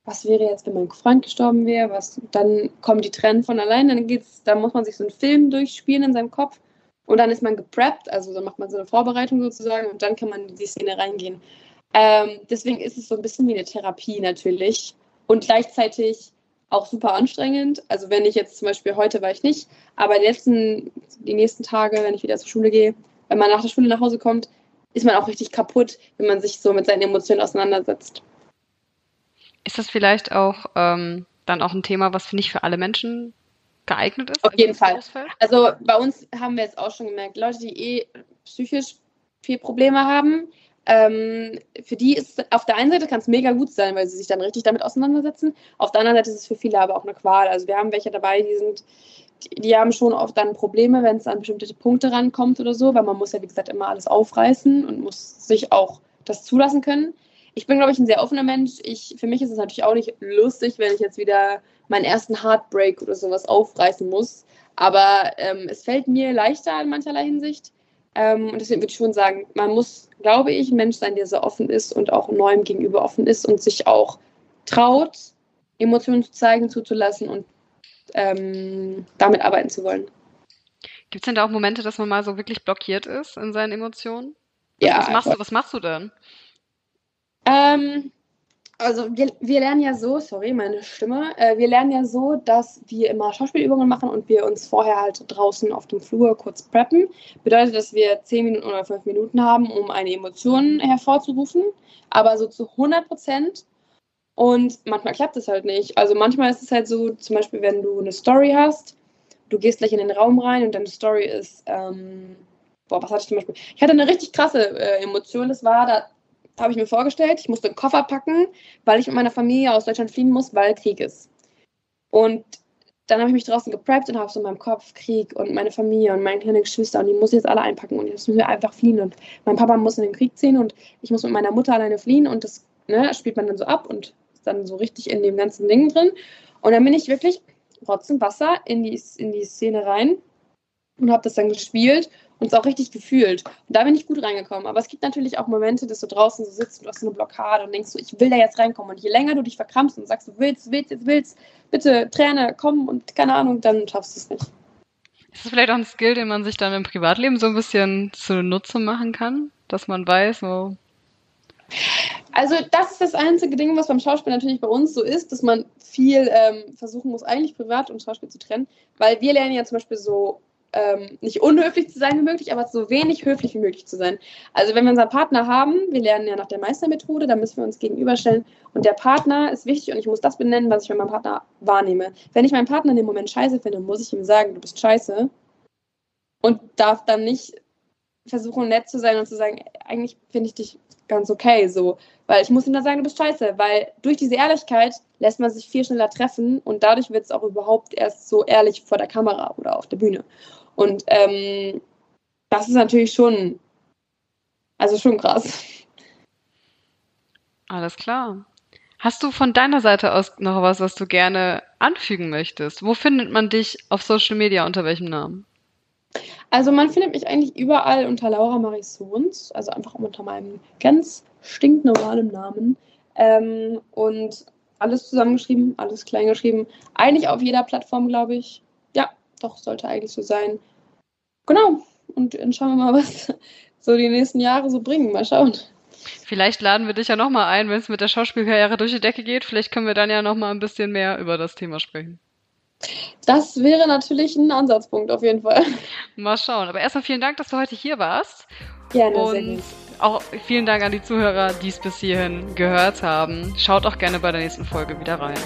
was wäre jetzt, wenn mein Freund gestorben wäre, was, dann kommen die Tränen von allein, dann geht's, da muss man sich so einen Film durchspielen in seinem Kopf und dann ist man gepreppt, also dann macht man so eine Vorbereitung sozusagen und dann kann man in die Szene reingehen. Ähm, deswegen ist es so ein bisschen wie eine Therapie natürlich und gleichzeitig auch super anstrengend. Also wenn ich jetzt zum Beispiel heute war ich nicht, aber die, letzten, die nächsten Tage, wenn ich wieder zur Schule gehe, wenn man nach der Schule nach Hause kommt, ist man auch richtig kaputt, wenn man sich so mit seinen Emotionen auseinandersetzt. Ist das vielleicht auch ähm, dann auch ein Thema, was nicht für alle Menschen geeignet ist? Auf jeden Fall. Also bei uns haben wir jetzt auch schon gemerkt, Leute, die eh psychisch viel Probleme haben, ähm, für die ist auf der einen Seite kann es mega gut sein, weil sie sich dann richtig damit auseinandersetzen. Auf der anderen Seite ist es für viele aber auch eine Qual. Also wir haben welche dabei, die sind, die, die haben schon oft dann Probleme, wenn es an bestimmte Punkte rankommt oder so, weil man muss ja, wie gesagt, immer alles aufreißen und muss sich auch das zulassen können ich bin, glaube ich, ein sehr offener Mensch. Ich, für mich ist es natürlich auch nicht lustig, wenn ich jetzt wieder meinen ersten Heartbreak oder sowas aufreißen muss. Aber ähm, es fällt mir leichter in mancherlei Hinsicht. Ähm, und deswegen würde ich schon sagen, man muss, glaube ich, ein Mensch sein, der sehr offen ist und auch neuem gegenüber offen ist und sich auch traut, Emotionen zu zeigen, zuzulassen und ähm, damit arbeiten zu wollen. Gibt es denn da auch Momente, dass man mal so wirklich blockiert ist in seinen Emotionen? Ja. Was machst du, was machst du denn? Ähm, also wir, wir lernen ja so, sorry, meine Stimme, äh, wir lernen ja so, dass wir immer Schauspielübungen machen und wir uns vorher halt draußen auf dem Flur kurz preppen. Bedeutet, dass wir 10 Minuten oder 5 Minuten haben, um eine Emotion hervorzurufen, aber so zu 100 Prozent. Und manchmal klappt es halt nicht. Also manchmal ist es halt so, zum Beispiel, wenn du eine Story hast, du gehst gleich in den Raum rein und deine Story ist, ähm, boah, was hatte ich zum Beispiel? Ich hatte eine richtig krasse äh, Emotion, das war, da habe ich mir vorgestellt, ich musste einen Koffer packen, weil ich mit meiner Familie aus Deutschland fliehen muss, weil Krieg ist. Und dann habe ich mich draußen gepreppt und habe so in meinem Kopf Krieg und meine Familie und meine kleinen Geschwister und die muss ich jetzt alle einpacken und jetzt müssen wir einfach fliehen und mein Papa muss in den Krieg ziehen und ich muss mit meiner Mutter alleine fliehen und das ne, spielt man dann so ab und ist dann so richtig in dem ganzen Ding drin. Und dann bin ich wirklich Rotzen Wasser in die, in die Szene rein und habe das dann gespielt und es auch richtig gefühlt. Und da bin ich gut reingekommen. Aber es gibt natürlich auch Momente, dass du draußen so sitzt und du hast so eine Blockade und denkst so, ich will da jetzt reinkommen. Und je länger du dich verkrampfst und sagst, du willst, willst, jetzt willst, bitte Träne, komm und keine Ahnung, dann schaffst du es nicht. Ist das vielleicht auch ein Skill, den man sich dann im Privatleben so ein bisschen zunutze machen kann? Dass man weiß, wo. Also, das ist das einzige Ding, was beim Schauspiel natürlich bei uns so ist, dass man viel ähm, versuchen muss, eigentlich privat und Schauspiel zu trennen. Weil wir lernen ja zum Beispiel so ähm, nicht unhöflich zu sein wie möglich, aber so wenig höflich wie möglich zu sein. Also wenn wir unseren Partner haben, wir lernen ja nach der Meistermethode, da müssen wir uns gegenüberstellen und der Partner ist wichtig und ich muss das benennen, was ich bei meinem Partner wahrnehme. Wenn ich meinen Partner in dem Moment scheiße finde, muss ich ihm sagen, du bist scheiße und darf dann nicht versuchen nett zu sein und zu sagen, eigentlich finde ich dich ganz okay so, weil ich muss ihm dann sagen, du bist scheiße, weil durch diese Ehrlichkeit lässt man sich viel schneller treffen und dadurch wird es auch überhaupt erst so ehrlich vor der Kamera oder auf der Bühne. Und ähm, das ist natürlich schon, also schon krass. Alles klar. Hast du von deiner Seite aus noch was, was du gerne anfügen möchtest? Wo findet man dich auf Social Media unter welchem Namen? Also man findet mich eigentlich überall unter Laura Marisons, also einfach unter meinem ganz stinknormalen Namen. Ähm, und alles zusammengeschrieben, alles kleingeschrieben. Eigentlich auf jeder Plattform, glaube ich. Ja, doch, sollte eigentlich so sein. Genau. Und dann schauen wir mal, was so die nächsten Jahre so bringen. Mal schauen. Vielleicht laden wir dich ja nochmal ein, wenn es mit der Schauspielkarriere durch die Decke geht. Vielleicht können wir dann ja nochmal ein bisschen mehr über das Thema sprechen. Das wäre natürlich ein Ansatzpunkt auf jeden Fall. Mal schauen. Aber erstmal vielen Dank, dass du heute hier warst. Gerne. Und auch vielen Dank an die Zuhörer, die es bis hierhin gehört haben. Schaut auch gerne bei der nächsten Folge wieder rein.